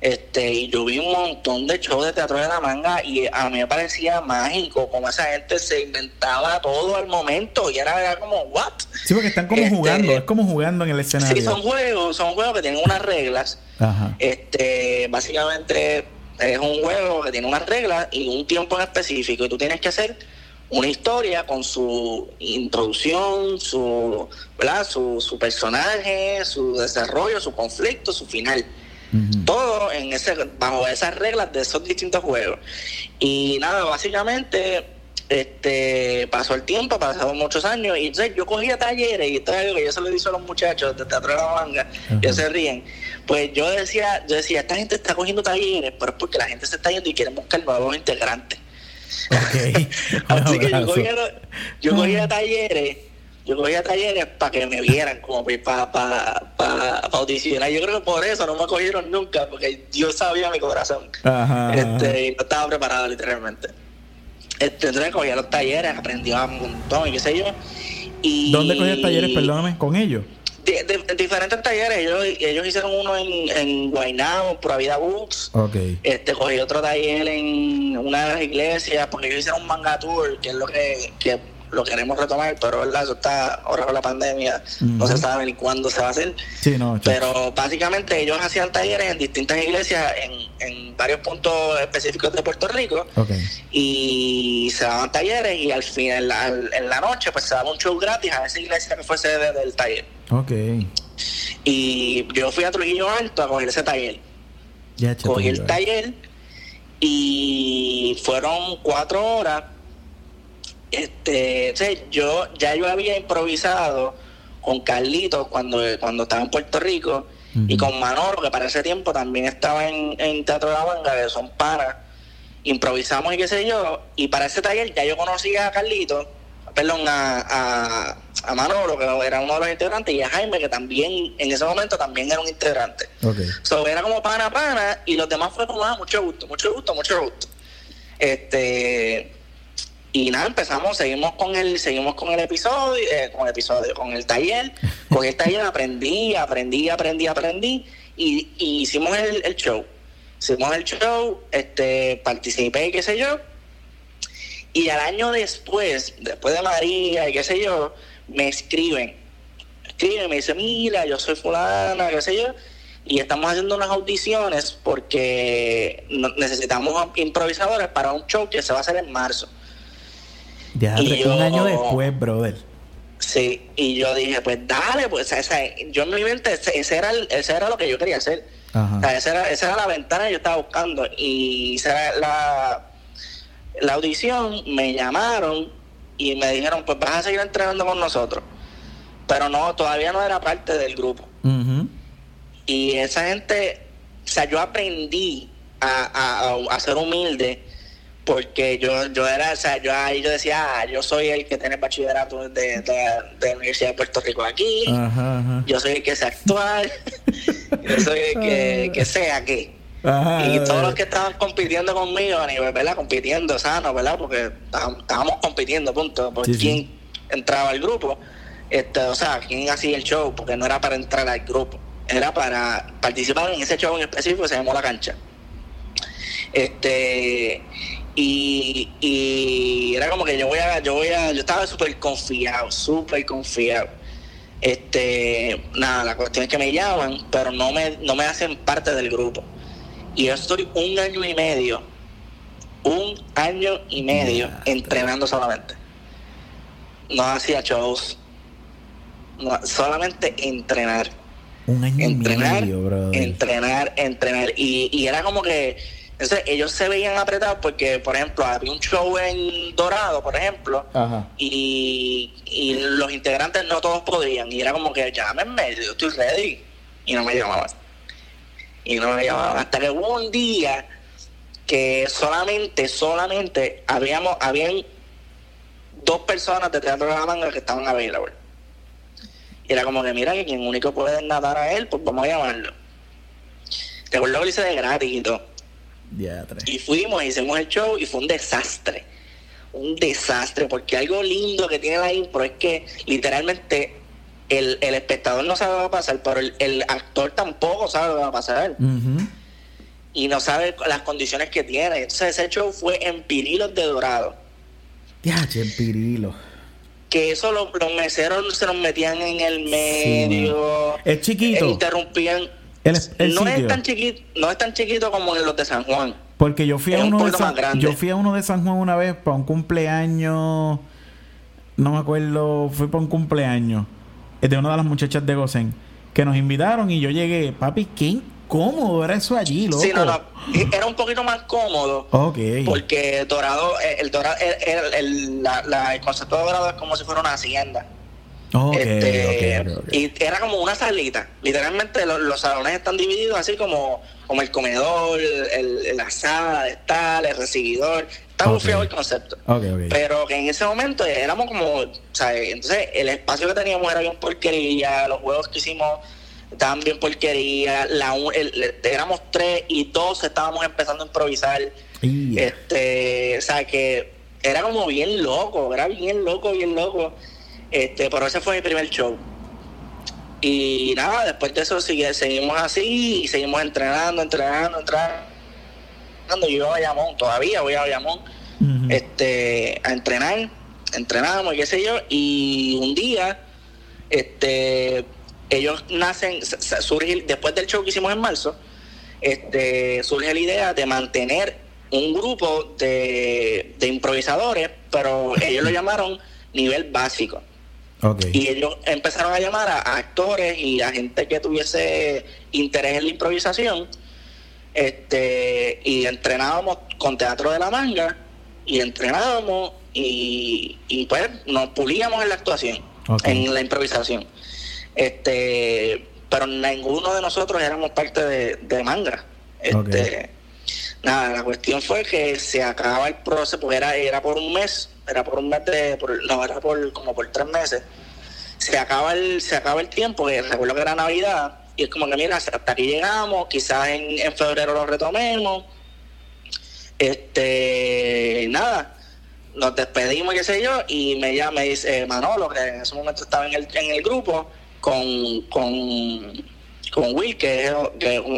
Este, y yo vi un montón de shows de Teatro de la Manga y a mí me parecía mágico como esa gente se inventaba todo al momento y era, era como, ¿what? Sí, porque están como Este, jugando. Es como jugando en el escenario. Sí, son juegos, son juegos que tienen unas reglas. Ajá. Este, básicamente es un juego que tiene unas reglas y un tiempo en específico y tú tienes que hacer una historia con su introducción, su, ¿verdad? Su, su personaje, su desarrollo, su conflicto, su final. Todo en ese, bajo esas reglas de esos distintos juegos. Y nada, básicamente este pasó el tiempo, pasaron muchos años, y entonces yo cogía talleres, y esto es algo que yo se lo he dicho a los muchachos de Teatro de la Manga, Ajá. ellos se ríen. Pues yo decía, yo decía, esta gente está cogiendo talleres, pero es porque la gente se está yendo y quieren buscar nuevos integrantes. Ok. Un Así que yo cogía, yo cogía talleres, yo cogía talleres para que me vieran, como para pa, pa, pa audicionar. Yo creo que por eso no me cogieron nunca, porque Dios sabía mi corazón. Ajá. Este, y no estaba preparado literalmente. Este, entonces cogía los talleres, aprendía un montón y qué sé yo. Y ¿Dónde cogías talleres, perdóname? ¿Con ellos? De, de- de diferentes talleres, ellos, ellos hicieron uno en, en Guaynabo, Pura Vida Books. Ok. Este, cogí otro taller en una de las iglesias, porque ellos hicieron un manga tour, que es lo que, que lo queremos retomar, pero ¿verdad? eso está ahora con la pandemia, no se sabe ni cuándo se va a hacer. Sí, no. Pero básicamente ellos hacían talleres en distintas iglesias en, en varios puntos específicos de Puerto Rico y se daban talleres y al fin, en la, en la noche, pues se daba un show gratis a esa iglesia que fue sede del taller. Ok. Y yo fui a Trujillo Alto a coger ese taller. Ya, Cogí el taller y fueron cuatro horas. Este, yo ya yo había improvisado con Carlitos cuando, cuando estaba en Puerto Rico y con Manolo, que para ese tiempo también estaba en, en Teatro de la Manga, que son panas. Improvisamos y qué sé yo. Y para ese taller ya yo conocía a Carlitos, perdón, a, a, a Manolo, que era uno de los integrantes, y a Jaime, que también en ese momento también era un integrante. Ok. So, era como pana pana y los demás fue como, ah, mucho gusto, mucho gusto, mucho gusto. Este y nada, empezamos, seguimos con el, seguimos con el episodio, eh, con el episodio, con el taller, con el taller aprendí, aprendí, aprendí, aprendí, y, hicimos el, show. Hicimos el show, este, participé qué sé yo. Y al año después, después de María y qué sé yo, me escriben. Escriben, me dicen, mira, yo soy fulana, qué sé yo. Y estamos haciendo unas audiciones porque necesitamos improvisadores para un show que se va a hacer en marzo. Ya, Y yo- un año después, brother. Sí, y yo dije, pues dale, pues o sea, yo en mi mente ese, ese era el- ese era lo que yo quería hacer. O sea, Ajá. esa, era, esa era la ventana que yo estaba buscando. Y esa era la, la audición, me llamaron y me dijeron, pues vas a seguir entrenando con nosotros. Pero no, todavía no era parte del grupo. Y esa gente, o sea, yo aprendí a, a- a ser humilde porque yo yo era, o sea, yo ahí yo decía, ah, yo soy el que tiene bachillerato de, de, de la Universidad de Puerto Rico aquí, Ajá, ajá. yo soy el que sé actuar, yo soy el que, que sea que. Ajá, y todos los que estaban compitiendo conmigo a nivel, ¿verdad? Compitiendo sano, ¿verdad? Porque estábamos compitiendo, punto. Por Sí, sí. quién entraba al grupo. Este, o sea, quién hacía el show, porque no era para entrar al grupo. Era para participar en ese show en específico que se llamó La Cancha. Este y, y era como que yo voy a, yo voy a, yo estaba súper confiado, súper confiado. Este, nada, la cuestión es que me llaman, pero no me, no me hacen parte del grupo. Y yo estoy un año y medio, un año y medio entrenando solamente. No hacía shows, no, solamente entrenar Un año entrenar, y medio, brother. entrenar, entrenar. Y, y era como que, entonces ellos se veían apretados porque, por ejemplo, había un show en Dorado, por ejemplo, Ajá. y, y los integrantes no todos podían. Y era como que, llámenme, yo estoy ready. Y no me llamaban. Y no me llamaban. Hasta que hubo un día que solamente, solamente habíamos, habían dos personas de Teatro de la Manga que estaban available. Y era como que, mira, que quien único puede nadar a él, pues vamos a llamarlo. Recuerdo que lo hice de gratis y todo. Y fuimos, hicimos el show y fue un desastre. Un desastre, porque algo lindo que tiene la impro es que literalmente el, el espectador no sabe lo que va a pasar, pero el, el actor tampoco sabe lo que va a pasar. Ujú. Y no sabe las condiciones que tiene. Entonces ese show fue en Pirilos de Dorado. Ya, che, pirilo. Que eso lo- los meseros se nos metían en el medio. Es chiquito. e interrumpían. El, el no, sitio. es tan chiquito, no es tan chiquito como en los de San Juan. Porque yo fui a Es un uno de San, yo fui a uno de San Juan una vez para un cumpleaños. No me acuerdo, fui para un cumpleaños eh, de una de las muchachas de Gosen que nos invitaron y yo llegué, papi, qué incómodo era eso allí, loco. Sí, no, no. Era un poquito más cómodo. Ok. Porque Dorado, eh, el, Dorado, el, el- el- la- la- el concepto de Dorado es como si fuera una hacienda. Este. Y era como una salita. Literalmente lo- los, salones están divididos así como, como el comedor, el, la sala de estar, el recibidor. Está Ok. bufiado el concepto. Pero que en ese momento éramos como, entonces el espacio que teníamos era bien porquería, los juegos que hicimos estaban bien porquería, la, el- el- éramos tres y todos estábamos empezando a improvisar. Este, o sea, que era como bien loco, era bien loco, bien loco. Este, pero ese fue mi primer show. Y nada, después de eso sigue, seguimos así y seguimos entrenando, entrenando, entrenando. Yo iba a Bayamón, todavía voy a Bayamón este, a entrenar, entrenamos y qué sé yo, y un día, este, ellos nacen, surge, después del show que hicimos en marzo, este, surge la idea de mantener un grupo de, de improvisadores, pero ellos lo llamaron nivel básico. Y ellos empezaron a llamar a, a actores y a gente que tuviese interés en la improvisación. Este, y entrenábamos con Teatro de la Manga y entrenábamos y, y pues nos pulíamos en la actuación, en la improvisación. Este, pero ninguno de nosotros éramos parte de, de Manga. Este, Nada, la cuestión fue que se acaba el proceso, porque era, era por un mes, era por un mes de, por- no, era por como por tres meses. Se acaba el, se acaba el tiempo, que recuerdo que era Navidad, y es como que mira, hasta aquí llegamos, quizás en, en febrero lo retomemos. Este, nada, nos despedimos, qué sé yo, y me llama, me dice eh, Manolo, que en ese momento estaba en el, en el grupo, con, con, con Will, que es,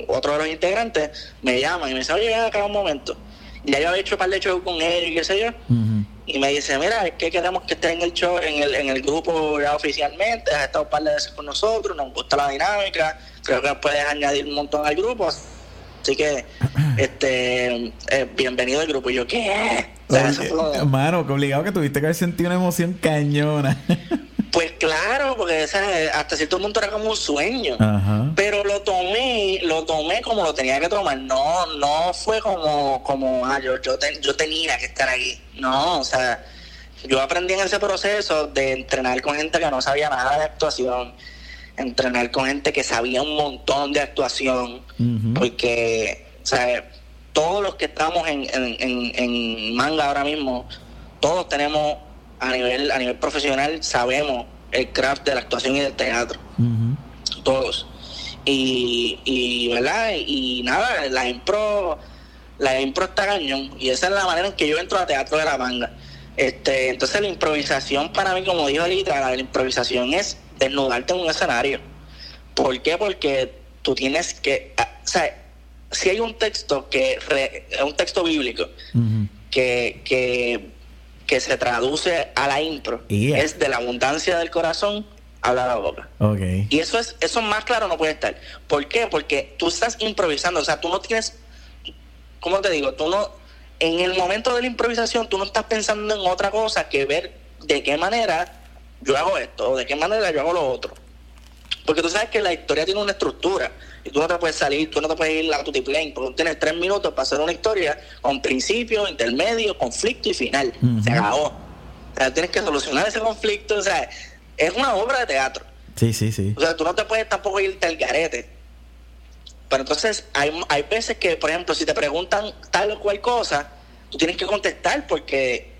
otro de los integrantes, me llama y me dice, oye, ven acá un momento. Ya yo había hecho un par de shows con él y qué sé yo. Y me dice, mira, es que queremos que estés en el show, en el, en el grupo ya oficialmente, has estado un par de veces con nosotros, nos gusta la dinámica, creo que puedes añadir un montón al grupo, así que, este, eh, bienvenido al grupo. Y yo, ¿qué? O sea, eso Oye, fue como- Mano, que obligado que tuviste que haber sentido una emoción cañona. pues claro, porque esa- hasta cierto punto era como un sueño. Ajá. Pero lo tomé, lo tomé como lo tenía que tomar. No, no fue como, como ah, yo, yo, yo tenía que estar ahí. No, o sea, yo aprendí en ese proceso de entrenar con gente que no sabía nada de actuación, entrenar con gente que sabía un montón de actuación, porque, o sea, todos los que estamos en, en, en, en manga ahora mismo, todos tenemos a nivel, a nivel profesional, sabemos el craft de la actuación y del teatro todos. Y, y ¿verdad? Y nada, la impro, la impro está cañón. Y esa es la manera en que yo entro a teatro de la manga. Este, entonces la improvisación para mí, como dijo ahorita, la, improvisación es desnudarte en un escenario. ¿Por qué? Porque tú tienes que, ah, o sea, si hay un texto que es un texto bíblico que, que, que, se traduce a la impro, es de la abundancia del corazón habla la boca. Okay. Y eso es, eso más claro no puede estar. ¿Por qué? Porque tú estás improvisando, o sea, tú no tienes, ¿cómo te digo? Tú no, en el momento de la improvisación, tú no estás pensando en otra cosa que ver de qué manera yo hago esto o de qué manera yo hago lo otro. Porque tú sabes que la historia tiene una estructura y tú no te puedes salir, tú no te puedes ir a tu plane, porque tú tienes tres minutos para hacer una historia con principio, intermedio, conflicto y final. Se acabó. O sea, tienes que solucionar ese conflicto. O sea, es una obra de teatro. Sí, sí, sí. O sea, tú no te puedes tampoco irte al garete. Pero entonces hay, hay veces que, por ejemplo, si te preguntan tal o cual cosa, tú tienes que contestar porque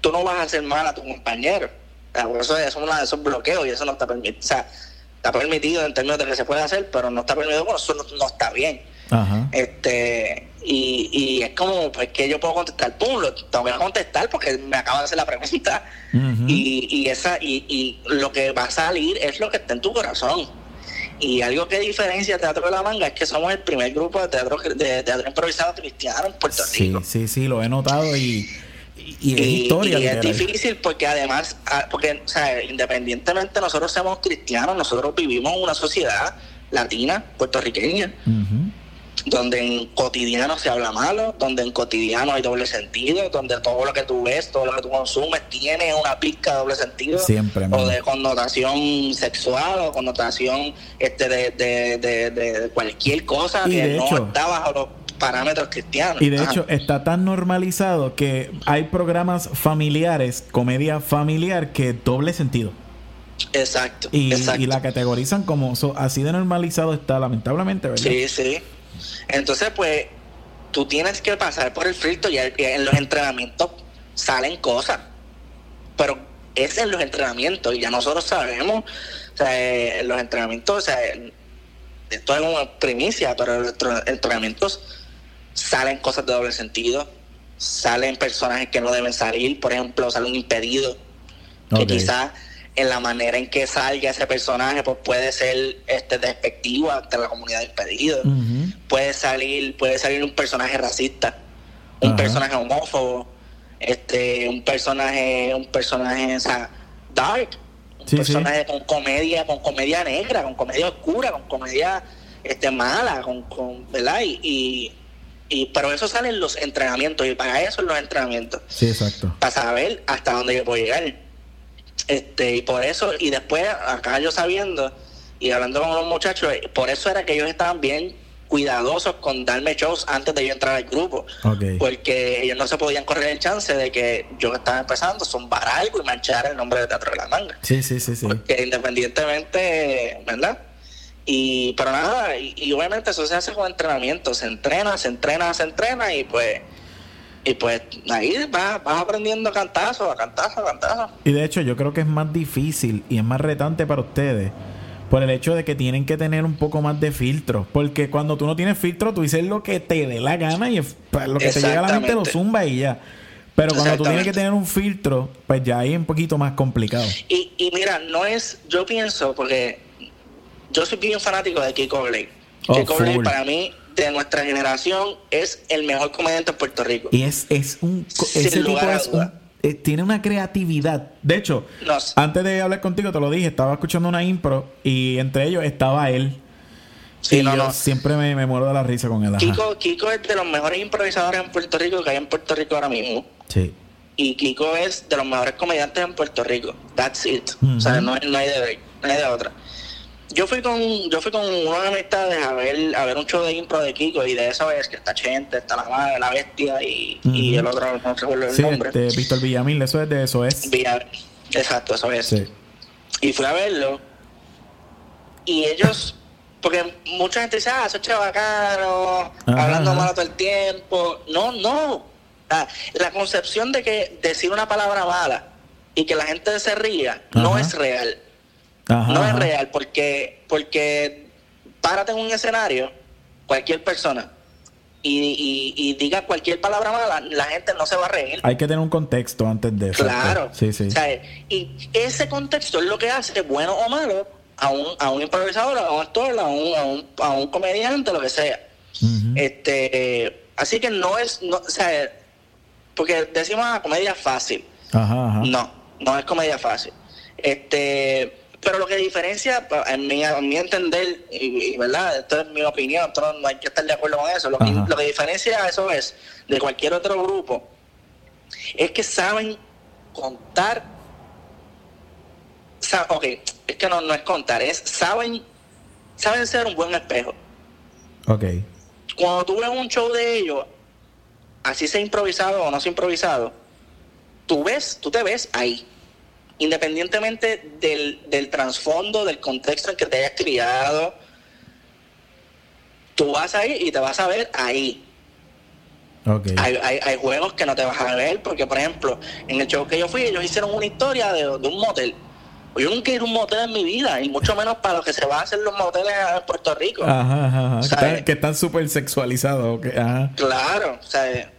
tú no vas a hacer mal a tu compañero. O sea, eso, es esos bloqueos y eso no está permitido. O sea, está permitido en términos de que se puede hacer, pero no está permitido, bueno, eso no, está bien. Este, y, y es como, pues que yo puedo contestar, pum, lo tengo que contestar porque me acaba de hacer la pregunta. y, y, esa, y, y lo que va a salir es lo que está en tu corazón. Y algo que diferencia Teatro de la Manga es que somos el primer grupo de teatro, de teatro improvisado cristiano en Puerto Rico. Sí, sí, sí, lo he notado y, y, es historia. Y es difícil porque además, ah, porque o sea, independientemente nosotros somos cristianos, nosotros vivimos en una sociedad latina, puertorriqueña donde en cotidiano se habla malo, donde en cotidiano hay doble sentido, donde todo lo que tú ves, todo lo que tú consumes tiene una pizca de doble sentido. Siempre. O de connotación sexual o connotación este de, de, de, cualquier cosa que no está bajo los parámetros cristianos. Y de hecho está tan normalizado que hay programas familiares, comedia familiar, que doble sentido. Exacto y, exacto. y la categorizan como así de normalizado está, lamentablemente, ¿verdad? Sí, sí. Entonces, pues, tú tienes que pasar por el filtro y en los entrenamientos salen cosas. Pero es en los entrenamientos y ya nosotros sabemos, o sea, eh, en los entrenamientos, o sea, esto es una primicia, pero los entrenamientos salen cosas de doble sentido, salen personajes que no deben salir, por ejemplo, sale un impedido, que quizás en la manera en que salga ese personaje, pues puede ser este despectivo ante la comunidad impedida. Puede salir, puede salir un personaje racista, un personaje homófobo, este, un personaje, un personaje, o sea, dark, un personaje con comedia, con comedia negra, con comedia oscura, con comedia este mala, con, con ¿verdad? Y, y, pero eso sale en los entrenamientos, y para eso en los entrenamientos. Sí, exacto. Para saber hasta dónde yo puedo llegar. Este, y por eso, y después, acá yo sabiendo y hablando con los muchachos, por eso era que ellos estaban bien cuidadosos con darme shows antes de yo entrar al grupo. Porque ellos no se podían correr el chance de que yo estaba empezando, zumbar algo y manchar el nombre de Teatro de la Manga. Sí, sí, sí, sí. Porque independientemente, ¿verdad? Y, pero nada, y, y obviamente eso se hace con entrenamiento, se entrena, se entrena, se entrena y pues y pues ahí vas, aprendiendo a cantazo, a cantazo, a cantazo. Y de hecho yo creo que es más difícil y es más retante para ustedes por el hecho de que tienen que tener un poco más de filtro. Porque cuando tú no tienes filtro, tú dices lo que te dé la gana y pues, lo que te llega a la mente lo zumba y ya. Pero cuando tú tienes que tener un filtro, pues ya ahí es un poquito más complicado. Y, y mira, no es, yo pienso, porque yo soy bien fanático de Kiko Blake. Oh, Kiko Blake para mí de nuestra generación es el mejor comediante en Puerto Rico. Y es, es un... ese tipo es eh, tiene una creatividad. De hecho, antes de hablar contigo te lo dije, estaba escuchando una impro y entre ellos estaba él. Sí, y no, yo siempre me, me, muero de la risa con él. Kiko, Kiko es de los mejores improvisadores en Puerto Rico que hay en Puerto Rico ahora mismo. Sí. Y Kiko es de los mejores comediantes en Puerto Rico. That's it. O sea, no, no, hay de, no hay de otra yo fui con yo fui con unas amistades a ver a ver un show de impro de Kiko y de esa vez que está Chente, está la madre, la bestia y, y el otro no recuerdo el sí, nombre. Este, Víctor Villamil, eso es de eso es. exacto, eso es. Sí. Y fui a verlo y ellos porque mucha gente dice, ah, eso es chavacano, hablando malo todo el tiempo. No, no. La concepción de que decir una palabra mala y que la gente se ría no es real no es real porque, porque párate en un escenario, cualquier persona, y, y- y diga cualquier palabra mala, la gente no se va a reír. Hay que tener un contexto antes de eso. Claro. Sí, sí. O sea, y ese contexto es lo que hace, bueno o malo, a un, a un improvisador, a un actor, a un, a un, a un comediante, lo que sea. Este, así que no es, no, o sea, porque decimos ah, comedia fácil. Ajá, ajá. No, no es comedia fácil. Este, pero lo que diferencia, en mi, en mi entender, y, y, verdad, esto es mi opinión, esto no, hay que estar de acuerdo con eso. Lo que, Ajá. lo que diferencia a eso es de cualquier otro grupo, es que saben contar. sa- ok, es que no, no es contar, es saben, saben ser un buen espejo. Ok. Cuando tú ves un show de ellos, así sea improvisado o no sea improvisado, tú ves, tú te ves ahí. Independientemente del, del trasfondo, del contexto en que te hayas criado, tú vas ahí y te vas a ver ahí. Ok. Hay, hay, hay juegos que no te vas a ver, porque por ejemplo, en el show que yo fui, ellos hicieron una historia de, de un motel. Yo nunca he ido a un motel en mi vida, y mucho menos para lo que se va a hacer los moteles en Puerto Rico. Ajá, ajá, ajá. Que están, súper sexualizados. ok, Ajá. Claro, o sea,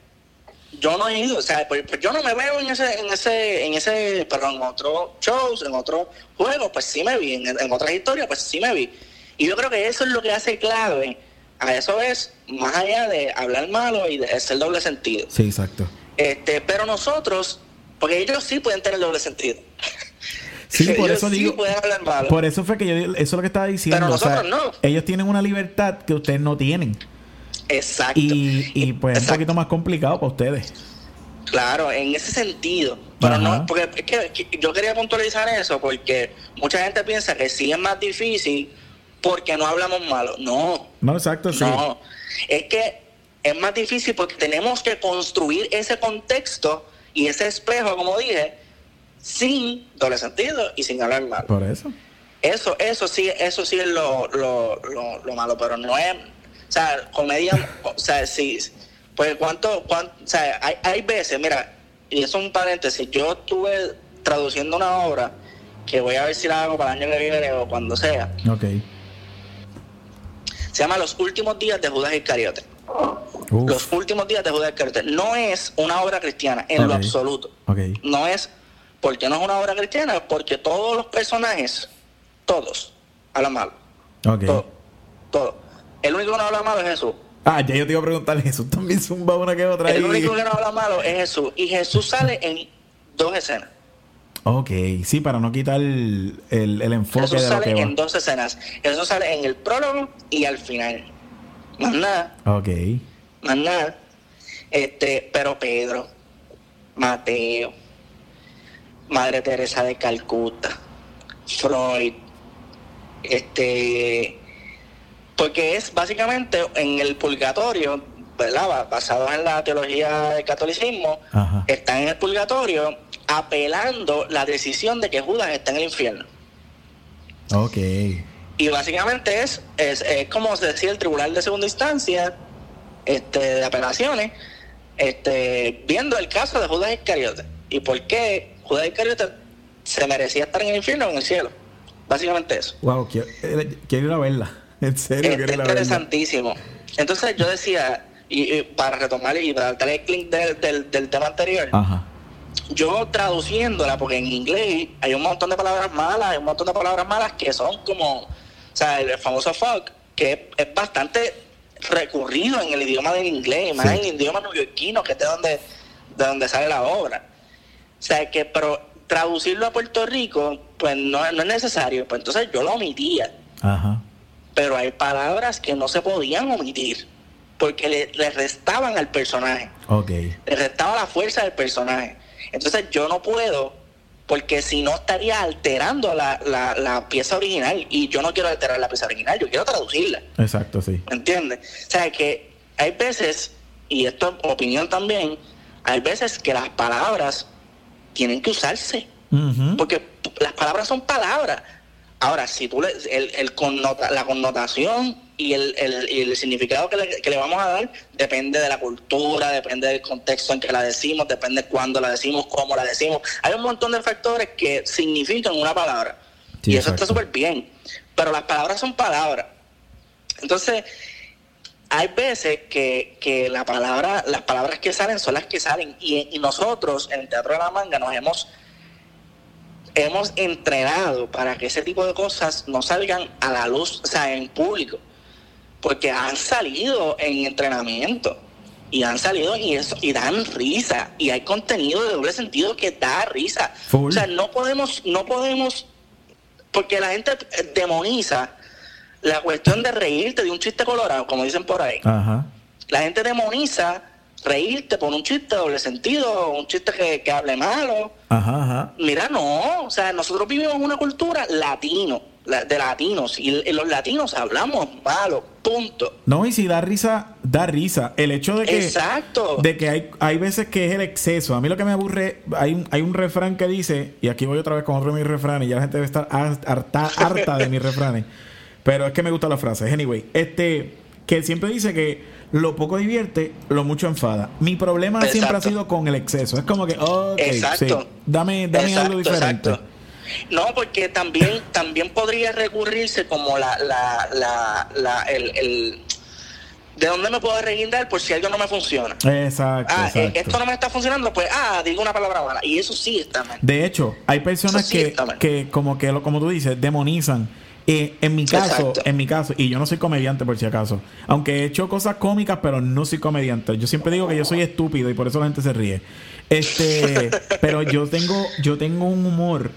yo no he ido, o sea, pues, pues yo no me veo en ese, en ese, en ese, pero en otros shows, en otros juegos, pues sí me vi, en, en otras historias, pues sí me vi. Y yo creo que eso es lo que hace clave. A eso es, más allá de hablar malo y de hacer doble sentido. Sí, exacto. Este, pero nosotros, porque ellos sí pueden tener doble sentido. Sí, por Ellos eso sí digo. pueden hablar malo. Por eso fue que yo. Eso es lo que estaba diciendo. Pero o sea, nosotros no. Ellos tienen una libertad que ustedes no tienen. Exacto. Y, y pues es un Exacto. poquito más complicado para ustedes. Claro, en ese sentido. Pero Ajá. no, porque es que, que yo quería puntualizar eso porque mucha gente piensa que sí es más difícil porque no hablamos malo. No, No, exacto, sí. no. Es que es más difícil porque tenemos que construir ese contexto y ese espejo, como dije, sin doble sentido y sin hablar malo. Por eso. Eso, eso sí, eso sí es lo, lo, lo, lo malo, pero no es, o sea, comedia, o sea, sí, pues cuánto, cuánto o sea, hay, hay veces, mira, y eso es un paréntesis, yo estuve traduciendo una obra que voy a ver si la hago para el año que viene o cuando sea, Ok. se llama Los últimos días de Judas Iscariote. Uf. Los últimos días de Judas Iscariote. No es una obra cristiana, en lo absoluto. Ok. no es porque no es una obra cristiana, porque todos los personajes, todos, hablan mal. Ok. Todo. Todo. El único que no habla malo es Jesús. Ah, ya yo te iba a preguntar, Jesús también zumba una que otra El ahí. único que no habla malo es Jesús. Y Jesús sale en dos escenas. Ok, sí, para no quitar el, el, el enfoque Jesús de lo sale que en va. dos escenas. Jesús sale en el prólogo y al final. Más nada, Ok. más nada. Este, pero Pedro, Mateo, Madre Teresa de Calcuta, Freud, este, porque es básicamente en el purgatorio, ¿verdad? Ba- Basado en la teología del catolicismo, Ajá. están en el purgatorio apelando la decisión de que Judas está en el infierno. Ok. Y básicamente es, es, es como se decía el tribunal de segunda instancia este, de apelaciones, este, viendo el caso de Judas Iscariote y por qué Judas Iscariote se merecía estar en el infierno o en el cielo. Básicamente eso. Wow, quiero, eh, quiero ir a verla. En serio, Es interesantísimo. Entonces yo decía, y, y para retomar y para darle el clic del, del, del tema anterior, Ajá. yo traduciéndola, porque en inglés hay un montón de palabras malas, hay un montón de palabras malas que son como, o sea, el famoso fuck, que es bastante recurrido en el idioma del inglés, más Sí. en el idioma neoyorquino, que es de donde, de donde sale la obra. O sea, que, pero traducirlo a Puerto Rico, pues no, no es necesario, pues entonces yo lo omitía Ajá. Pero hay palabras que no se podían omitir porque le, le restaban al personaje, Ok. le restaba la fuerza del personaje. Entonces yo no puedo, porque si no estaría alterando la, la, la pieza original y yo no quiero alterar la pieza original, yo quiero traducirla. Exacto, sí. ¿Me entiendes? O sea, que hay veces, y esto es opinión también, hay veces que las palabras tienen que usarse. Porque las palabras son palabras. Ahora, si tú le, el, el connota- la connotación y el, el- y el significado que le, que le vamos a dar depende de la cultura, depende del contexto en que la decimos, depende de cuándo la decimos, cómo la decimos. Hay un montón de factores que significan una palabra. Sí, y eso está súper bien. Pero las palabras son palabras. Entonces, hay veces que, que la palabra, las palabras que salen son las que salen. Y, y nosotros en el Teatro de la Manga nos hemos hemos entrenado para que ese tipo de cosas no salgan a la luz, o sea, en público, porque han salido en entrenamiento y han salido y eso y dan risa y hay contenido de doble sentido que da risa. Full. O sea, no podemos no podemos porque la gente demoniza la cuestión de reírte de un chiste colorado, como dicen por ahí. Ajá. La gente demoniza reírte por un chiste de doble sentido, un chiste que, que hable malo. Ajá, ajá. Mira, no, o sea, nosotros vivimos en una cultura latino, la- de latinos, y, y los latinos hablamos malo, punto. No, y si da risa, da risa. El hecho de que. Exacto. De que hay, hay veces que es el exceso. A mí lo que me aburre, hay, un- hay un refrán que dice, y aquí voy otra vez con otro de mis refranes, y ya la gente debe estar har- harta, harta de mis refranes. Pero es que me gusta la frase. Anyway, este, que siempre dice que lo poco divierte, lo mucho enfada. Mi problema siempre ha sido con el exceso. Es como que, ok, Exacto. sí, dame, dame Exacto, algo diferente. exacto. No, porque también también podría recurrirse como la, la, la, la el, el- de dónde me puedo reguindar por si algo no me funciona. Exacto, Ah, eh, exacto. esto no me está funcionando, pues, ah, digo una palabra mala. Y eso sí está mal. De hecho, hay personas sí que, que como que lo- como tú dices, demonizan. Eh, en mi caso, Exacto. en mi caso, y yo no soy comediante por si acaso, aunque he hecho cosas cómicas, pero no soy comediante. Yo siempre digo que yo soy estúpido y por eso la gente se ríe. Este, pero yo tengo, yo tengo un humor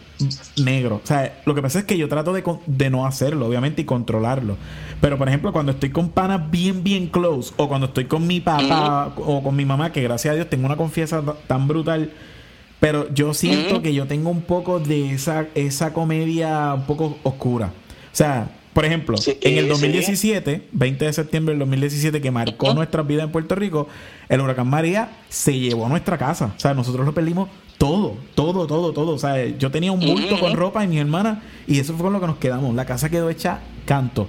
negro. O sea, lo que pasa es que yo trato de, no hacerlo, obviamente, y controlarlo. Pero, por ejemplo, cuando estoy con panas bien, bien close, o cuando estoy con mi papá o con mi mamá, que gracias a Dios tengo una confianza ta- tan brutal. Pero yo siento que yo tengo un poco de esa, esa comedia un poco oscura. O sea, por ejemplo, Sí, en el sí. 2017, 20 de septiembre del 2017, que marcó Ujú. nuestras vidas en Puerto Rico, el huracán María se llevó a nuestra casa. O sea, nosotros lo perdimos todo, todo, todo, todo. O sea, yo tenía un bulto con ropa y mi hermana, y eso fue con lo que nos quedamos. La casa quedó hecha canto.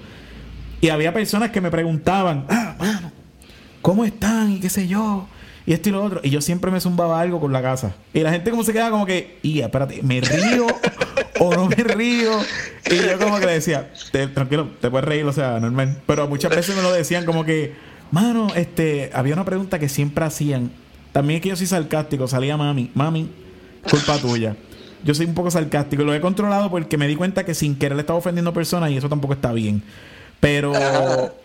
Y había personas que me preguntaban, ah, mano, ¿cómo están? Y qué sé yo. Y esto y lo otro. Y yo siempre me zumbaba algo con la casa. Y la gente como se quedaba como que, y espérate, ¿me río o no me río? Y yo como que le decía, "Te- tranquilo, te puedes reír, o sea, normal. Pero muchas veces me lo decían como que, mano, este, había una pregunta que siempre hacían. También es que yo soy sarcástico, salía mami, mami, culpa tuya. Yo soy un poco sarcástico lo he controlado porque me di cuenta que sin querer le estaba ofendiendo personas y eso tampoco está bien. Pero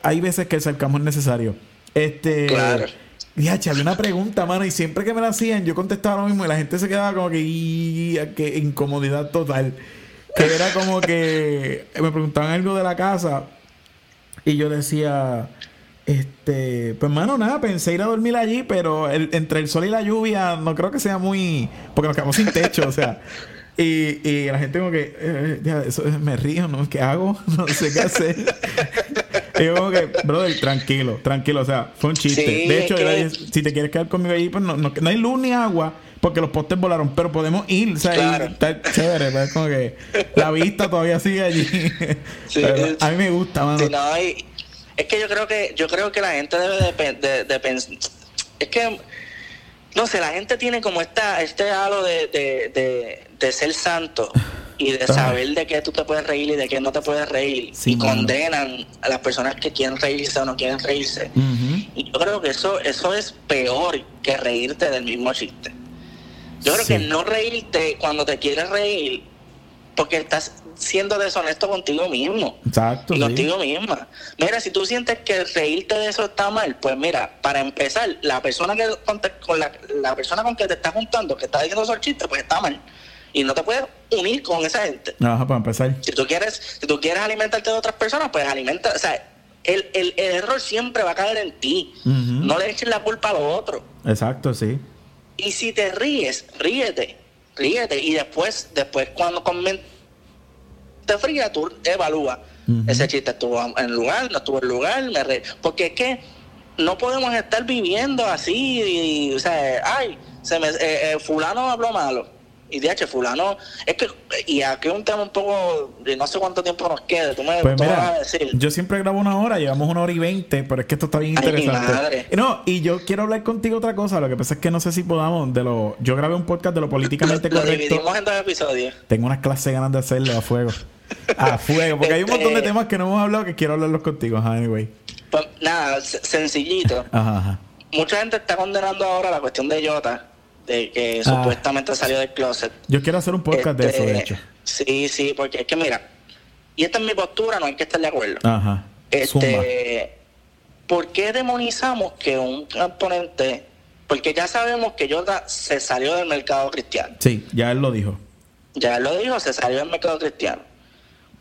hay veces que el sarcasmo es necesario. Este. Diache, había una pregunta, mano, y siempre que me la hacían, yo contestaba lo mismo y la gente se quedaba como que, "Y, qué incomodidad total. Que era como que me preguntaban algo de la casa y yo decía, este, pues mano, nada, pensé ir a dormir allí, pero entre el sol y la lluvia no creo que sea muy, porque nos quedamos sin techo, o sea. Y, y la gente como que, eh, ya, eso es- me río, ¿no? ¿Qué hago? No sé qué hacer. Yo como que, brother, tranquilo, tranquilo, o sea, fue un chiste. Sí, de hecho, que- si te quieres quedar conmigo allí, pues no, no, no hay luz ni agua, porque los postes volaron, pero podemos ir, o sea, Claro. está chévere, pero es como que la vista todavía sigue allí. Sí, Pero es- a mí me gusta, mano. Sí, no, y- es que yo creo que yo creo que la gente debe de, de, de pens- es que no sé la gente tiene como esta este halo de, de, de, de ser santo y de saber de qué tú te puedes reír y de qué no te puedes reír Sí, y mano. condenan a las personas que quieren reírse o no quieren reírse y yo creo que eso eso es peor que reírte del mismo chiste yo creo Sí. que no reírte cuando te quieres reír porque estás siendo deshonesto contigo mismo Exacto. y sí. contigo misma. Mira, si tú sientes que reírte de eso está mal, pues mira, para empezar, la persona que con, te- con la, la persona con que te estás juntando, que está diciendo esos chistes, pues está mal. Y no te puedes unir con esa gente. Ajá, para empezar. Si tú quieres, si tú quieres alimentarte de otras personas, pues alimenta, o sea, el, el, el error siempre va a caer en ti. No le eches la culpa a los otros. Exacto, sí. Y si te ríes, ríete, ríete. Y después, después cuando comen- te fría, tú evalúa. Ujú. Ese chiste estuvo en lugar, no estuvo en lugar, me re... Porque es que no podemos estar viviendo así, y, o sea, ay, se me, eh, eh, fulano habló malo. Y de hecho, fulano, es que, y aquí un tema un poco, de no sé cuánto tiempo nos quede, tú me, Pues vas a mira, decir. yo siempre grabo una hora, llevamos una hora y veinte, pero es que esto está bien Ay, interesante. madre. No, y yo quiero hablar contigo otra cosa, lo que pasa es que no sé si podamos, de lo, yo grabé un podcast de lo políticamente lo correcto. dividimos en dos episodios. Tengo unas clases ganas de hacerlo a fuego. A fuego, porque hay un montón de Este- temas que no hemos hablado que quiero hablarlos contigo. Anyway. Pues nada, se- sencillito. Ajá, ajá. Mucha gente está condenando ahora la cuestión de Jota, de que Ah. supuestamente salió del closet. Yo quiero hacer un podcast de eso, de Este, hecho. Sí, sí, porque es que mira, y esta es mi postura, no hay que estar de acuerdo. Ajá. Zumba. Este, ¿Por qué demonizamos que un componente, porque ya sabemos que Jota se salió del mercado cristiano? Sí, ya él lo dijo. Ya lo dijo, se salió del mercado cristiano.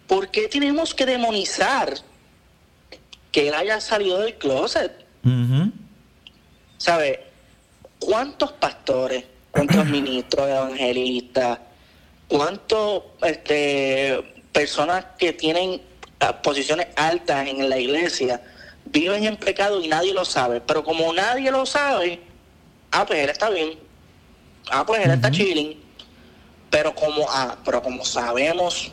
¿Por qué tenemos que demonizar que él haya salido del closet? Ujú. ¿Sabe? ¿Cuántos pastores, cuántos ministros evangelistas, cuántos este, personas que tienen ah, posiciones altas en la iglesia viven en pecado y nadie lo sabe? Pero como nadie lo sabe, ah, pues él está bien. Ah, pues él está chilling. Pero como, ah, pero como sabemos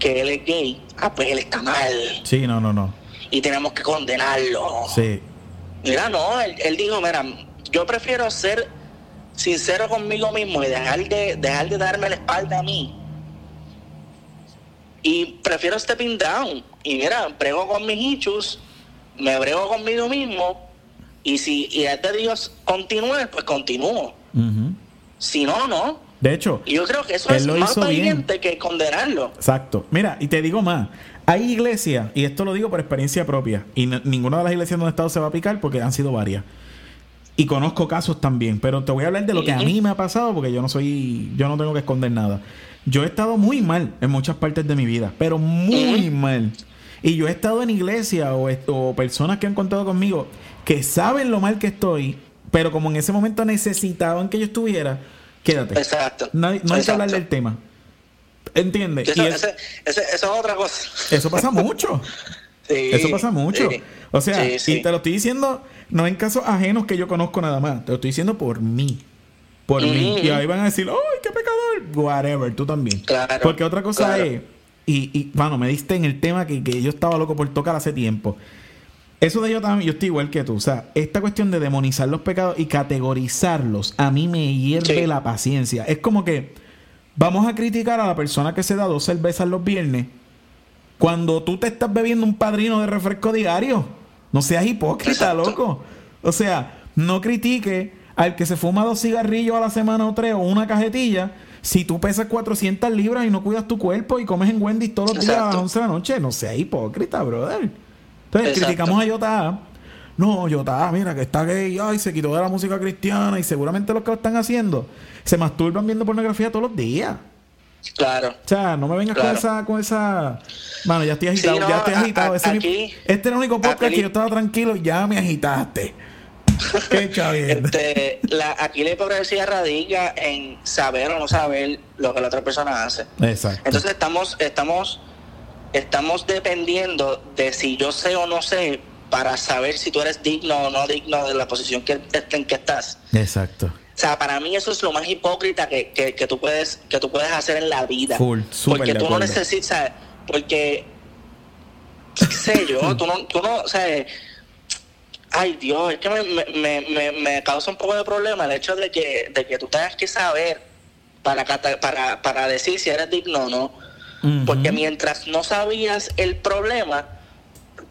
que él es gay, ah, pues él está mal. Sí, no, no, no. Y tenemos que condenarlo. Sí. Mira, no, él, él dijo, mira, yo prefiero ser sincero conmigo mismo y dejar de, dejar de darme la espalda a mí. Y prefiero stepping down. Y mira, brego con mis issues, me brego conmigo mismo. Y si y es de Dios continúe, pues continúo. Si no, no. De hecho, Y yo creo que eso es más valiente que condenarlo. Exacto. Mira, y te digo más. Hay iglesias, y esto lo digo por experiencia propia, y ninguna de las iglesias donde he estado se va a picar porque han sido varias. Y conozco casos también, pero te voy a hablar de lo que a mí me ha pasado porque yo no soy, yo no tengo que esconder nada. Yo he estado muy mal en muchas partes de mi vida, pero muy mal. Y yo he estado en iglesia o, personas que han contado conmigo que saben lo mal que estoy, pero como en ese momento necesitaban que yo estuviera, quédate. Exacto. No hay, no hay que hablar del tema. ¿Entiendes? Eso, Y es- ese- ese- eso es otra cosa. eso pasa mucho. Sí, Eso pasa mucho. sí. O sea, Sí, y te lo estoy diciendo no en casos ajenos que yo conozco nada más. Te lo estoy diciendo por mí. Por mí. Y ahí van a decir, ¡ay, qué pecador! Whatever, tú también. Claro, Porque otra cosa claro. es, y, y bueno, me diste en el tema que, que yo estaba loco por tocar hace tiempo. Eso de yo también, yo estoy igual que tú. O sea, esta cuestión de demonizar los pecados y categorizarlos, a mí me hierve la paciencia. Es como que vamos a criticar a la persona que se da dos cervezas los viernes cuando tú te estás bebiendo un padrino de refresco diario. No seas hipócrita, Exacto. loco. O sea, no critique al que se fuma dos cigarrillos a la semana o tres o una cajetilla si tú pesas 400 libras y no cuidas tu cuerpo y comes en Wendy's todos los días a las Exacto. 11 de la noche. No seas hipócrita, brother. Entonces, Exacto. criticamos a Yota. No, Yota, mira que está gay, ay, se quitó de la música cristiana y seguramente los que lo están haciendo se masturban viendo pornografía todos los días. Claro. O sea, no me vengas con esa, con esa. Bueno, ya estoy agitado, Sí, no, ya estoy agitado. a- es mi- este era el único podcast que yo estaba tranquilo y ya me agitaste. Qué. Este, la, aquí la hipocresía radica en saber o no saber lo que la otra persona hace. Exacto. Entonces estamos, estamos, estamos dependiendo de si yo sé o no sé para saber si tú eres digno o no digno de la posición que, en que estás. Exacto. O sea, para mí eso es lo más hipócrita que, que, que tú puedes que tú puedes hacer en la vida. Full, porque tú no necesitas, porque qué sé yo, tú no, tú no, o sea, ay Dios, es que me, me, me, me- causa un poco de problema el hecho de que, de que tú tengas que saber para, para, para decir si eres digno o no. Porque mientras no sabías el problema,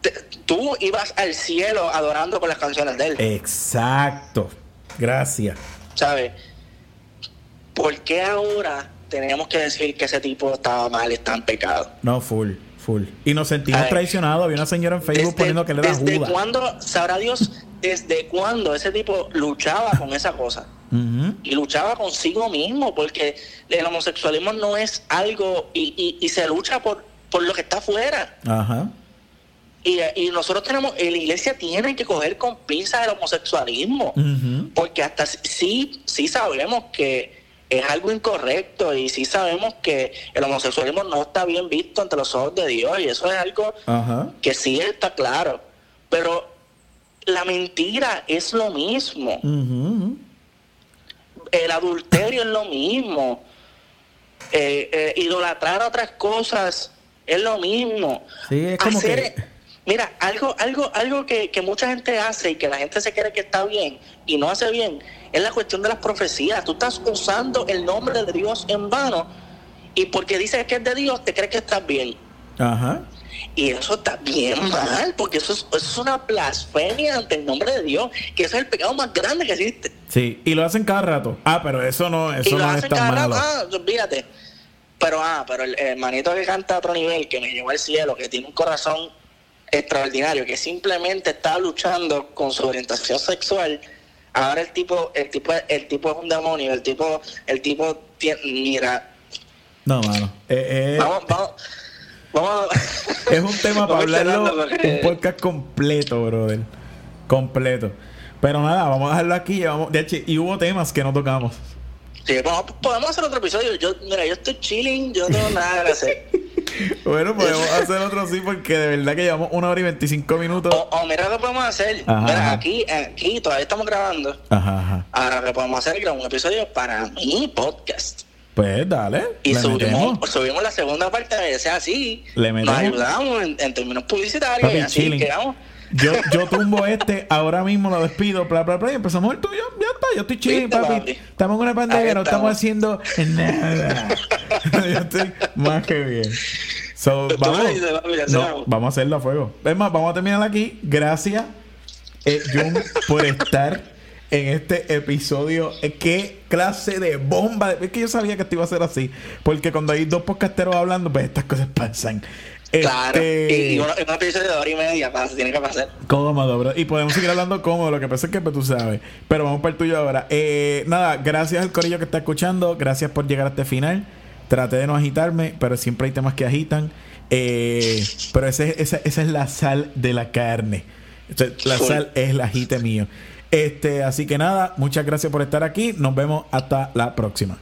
te- tú ibas al cielo adorando con las canciones de él. Exacto. Gracias. ¿Sabes? ¿Por qué ahora tenemos que decir que ese tipo estaba mal está en pecado? No, full, full. Y nos sentimos traicionados. Había una señora en Facebook Desde, poniendo que él era ¿desde Judas. cuándo, sabrá Dios, desde cuándo ese tipo luchaba con esa cosa? Y luchaba consigo mismo, porque el homosexualismo no es algo, y, y- y se lucha por, por lo que está afuera. Ajá. Y, y nosotros tenemos, en la iglesia tiene que coger con pinzas el homosexualismo. Porque hasta sí, sí sabemos que es algo incorrecto y sí sabemos que el homosexualismo no está bien visto ante los ojos de Dios y eso es algo que sí está claro. Pero la mentira es lo mismo, el adulterio es lo mismo, eh, eh, idolatrar a otras cosas es lo mismo. Sí, es como Hacer- que- Mira, algo, algo, algo que, que mucha gente hace y que la gente se cree que está bien y no hace bien es la cuestión de las profecías. Tú estás usando el nombre de Dios en vano Y porque dices que es de Dios, te crees que estás bien. Ajá. Y eso está bien mal, porque eso es, eso es una blasfemia ante el nombre de Dios, que ese es el pecado más grande que existe. Sí, y lo hacen cada rato. Ah, pero eso no, y eso lo no es hacen tan cada rato, ah, olvídate. Pero, ah, pero el, el manito que canta a otro nivel, que me llevó al cielo, que tiene un corazón extraordinario, que simplemente está luchando con su orientación sexual. Ahora el tipo, el tipo, el tipo es un demonio, el tipo, el tipo tiene, mira, No, mano. Eh, eh, vamos, vamos, vamos. es un tema para hablarlo porque- un podcast completo, brother. Completo. Pero nada, vamos a dejarlo aquí. Llevamos, de hecho, y hubo temas que no tocamos. Sí, podemos hacer otro episodio. Yo, mira, yo estoy chilling, yo no tengo nada que hacer. Bueno, podemos hacer otro sí, porque de verdad que llevamos una hora y 25 minutos. O, o mira lo que podemos hacer. Ajá, mira, aquí, aquí todavía estamos grabando. Ajá, ajá. Ahora lo que podemos hacer es grabar un episodio para mi podcast. Pues dale. Y subimos, subimos la segunda parte de sea así. Le Nos ayudamos en, en términos publicitarios Papi, y así chilling. quedamos. Yo, yo tumbo este, ahora mismo lo despido, bla, bla, bla, y empezamos el tuyo. Ya está, yo estoy Viste, papi. papi. Estamos en una pandemia, no estamos haciendo nada. yo estoy más que bien. So, vamos, no, vamos a hacerlo a fuego. Es más, vamos a terminar aquí. Gracias, eh, Jun, por estar en este episodio. Eh, ¿Qué clase de bomba? Es que yo sabía que esto iba a ser así. Porque cuando hay dos podcasteros hablando, pues estas cosas pasan. Claro. Este- Y, y uno- y un episodio de hora y media pasa, tiene que pasar. Cómodo, bro. Y podemos seguir hablando cómodo. Lo que pasa es que pues, tú sabes. Pero vamos para el tuyo ahora. Eh, nada, gracias al corillo que está escuchando. Gracias por llegar a este final. Traté de no agitarme, pero siempre hay temas que agitan. Eh, pero ese, esa, esa es la sal de la carne. La sal es el agite mío. Este, así que nada, muchas gracias por estar aquí. Nos vemos hasta la próxima.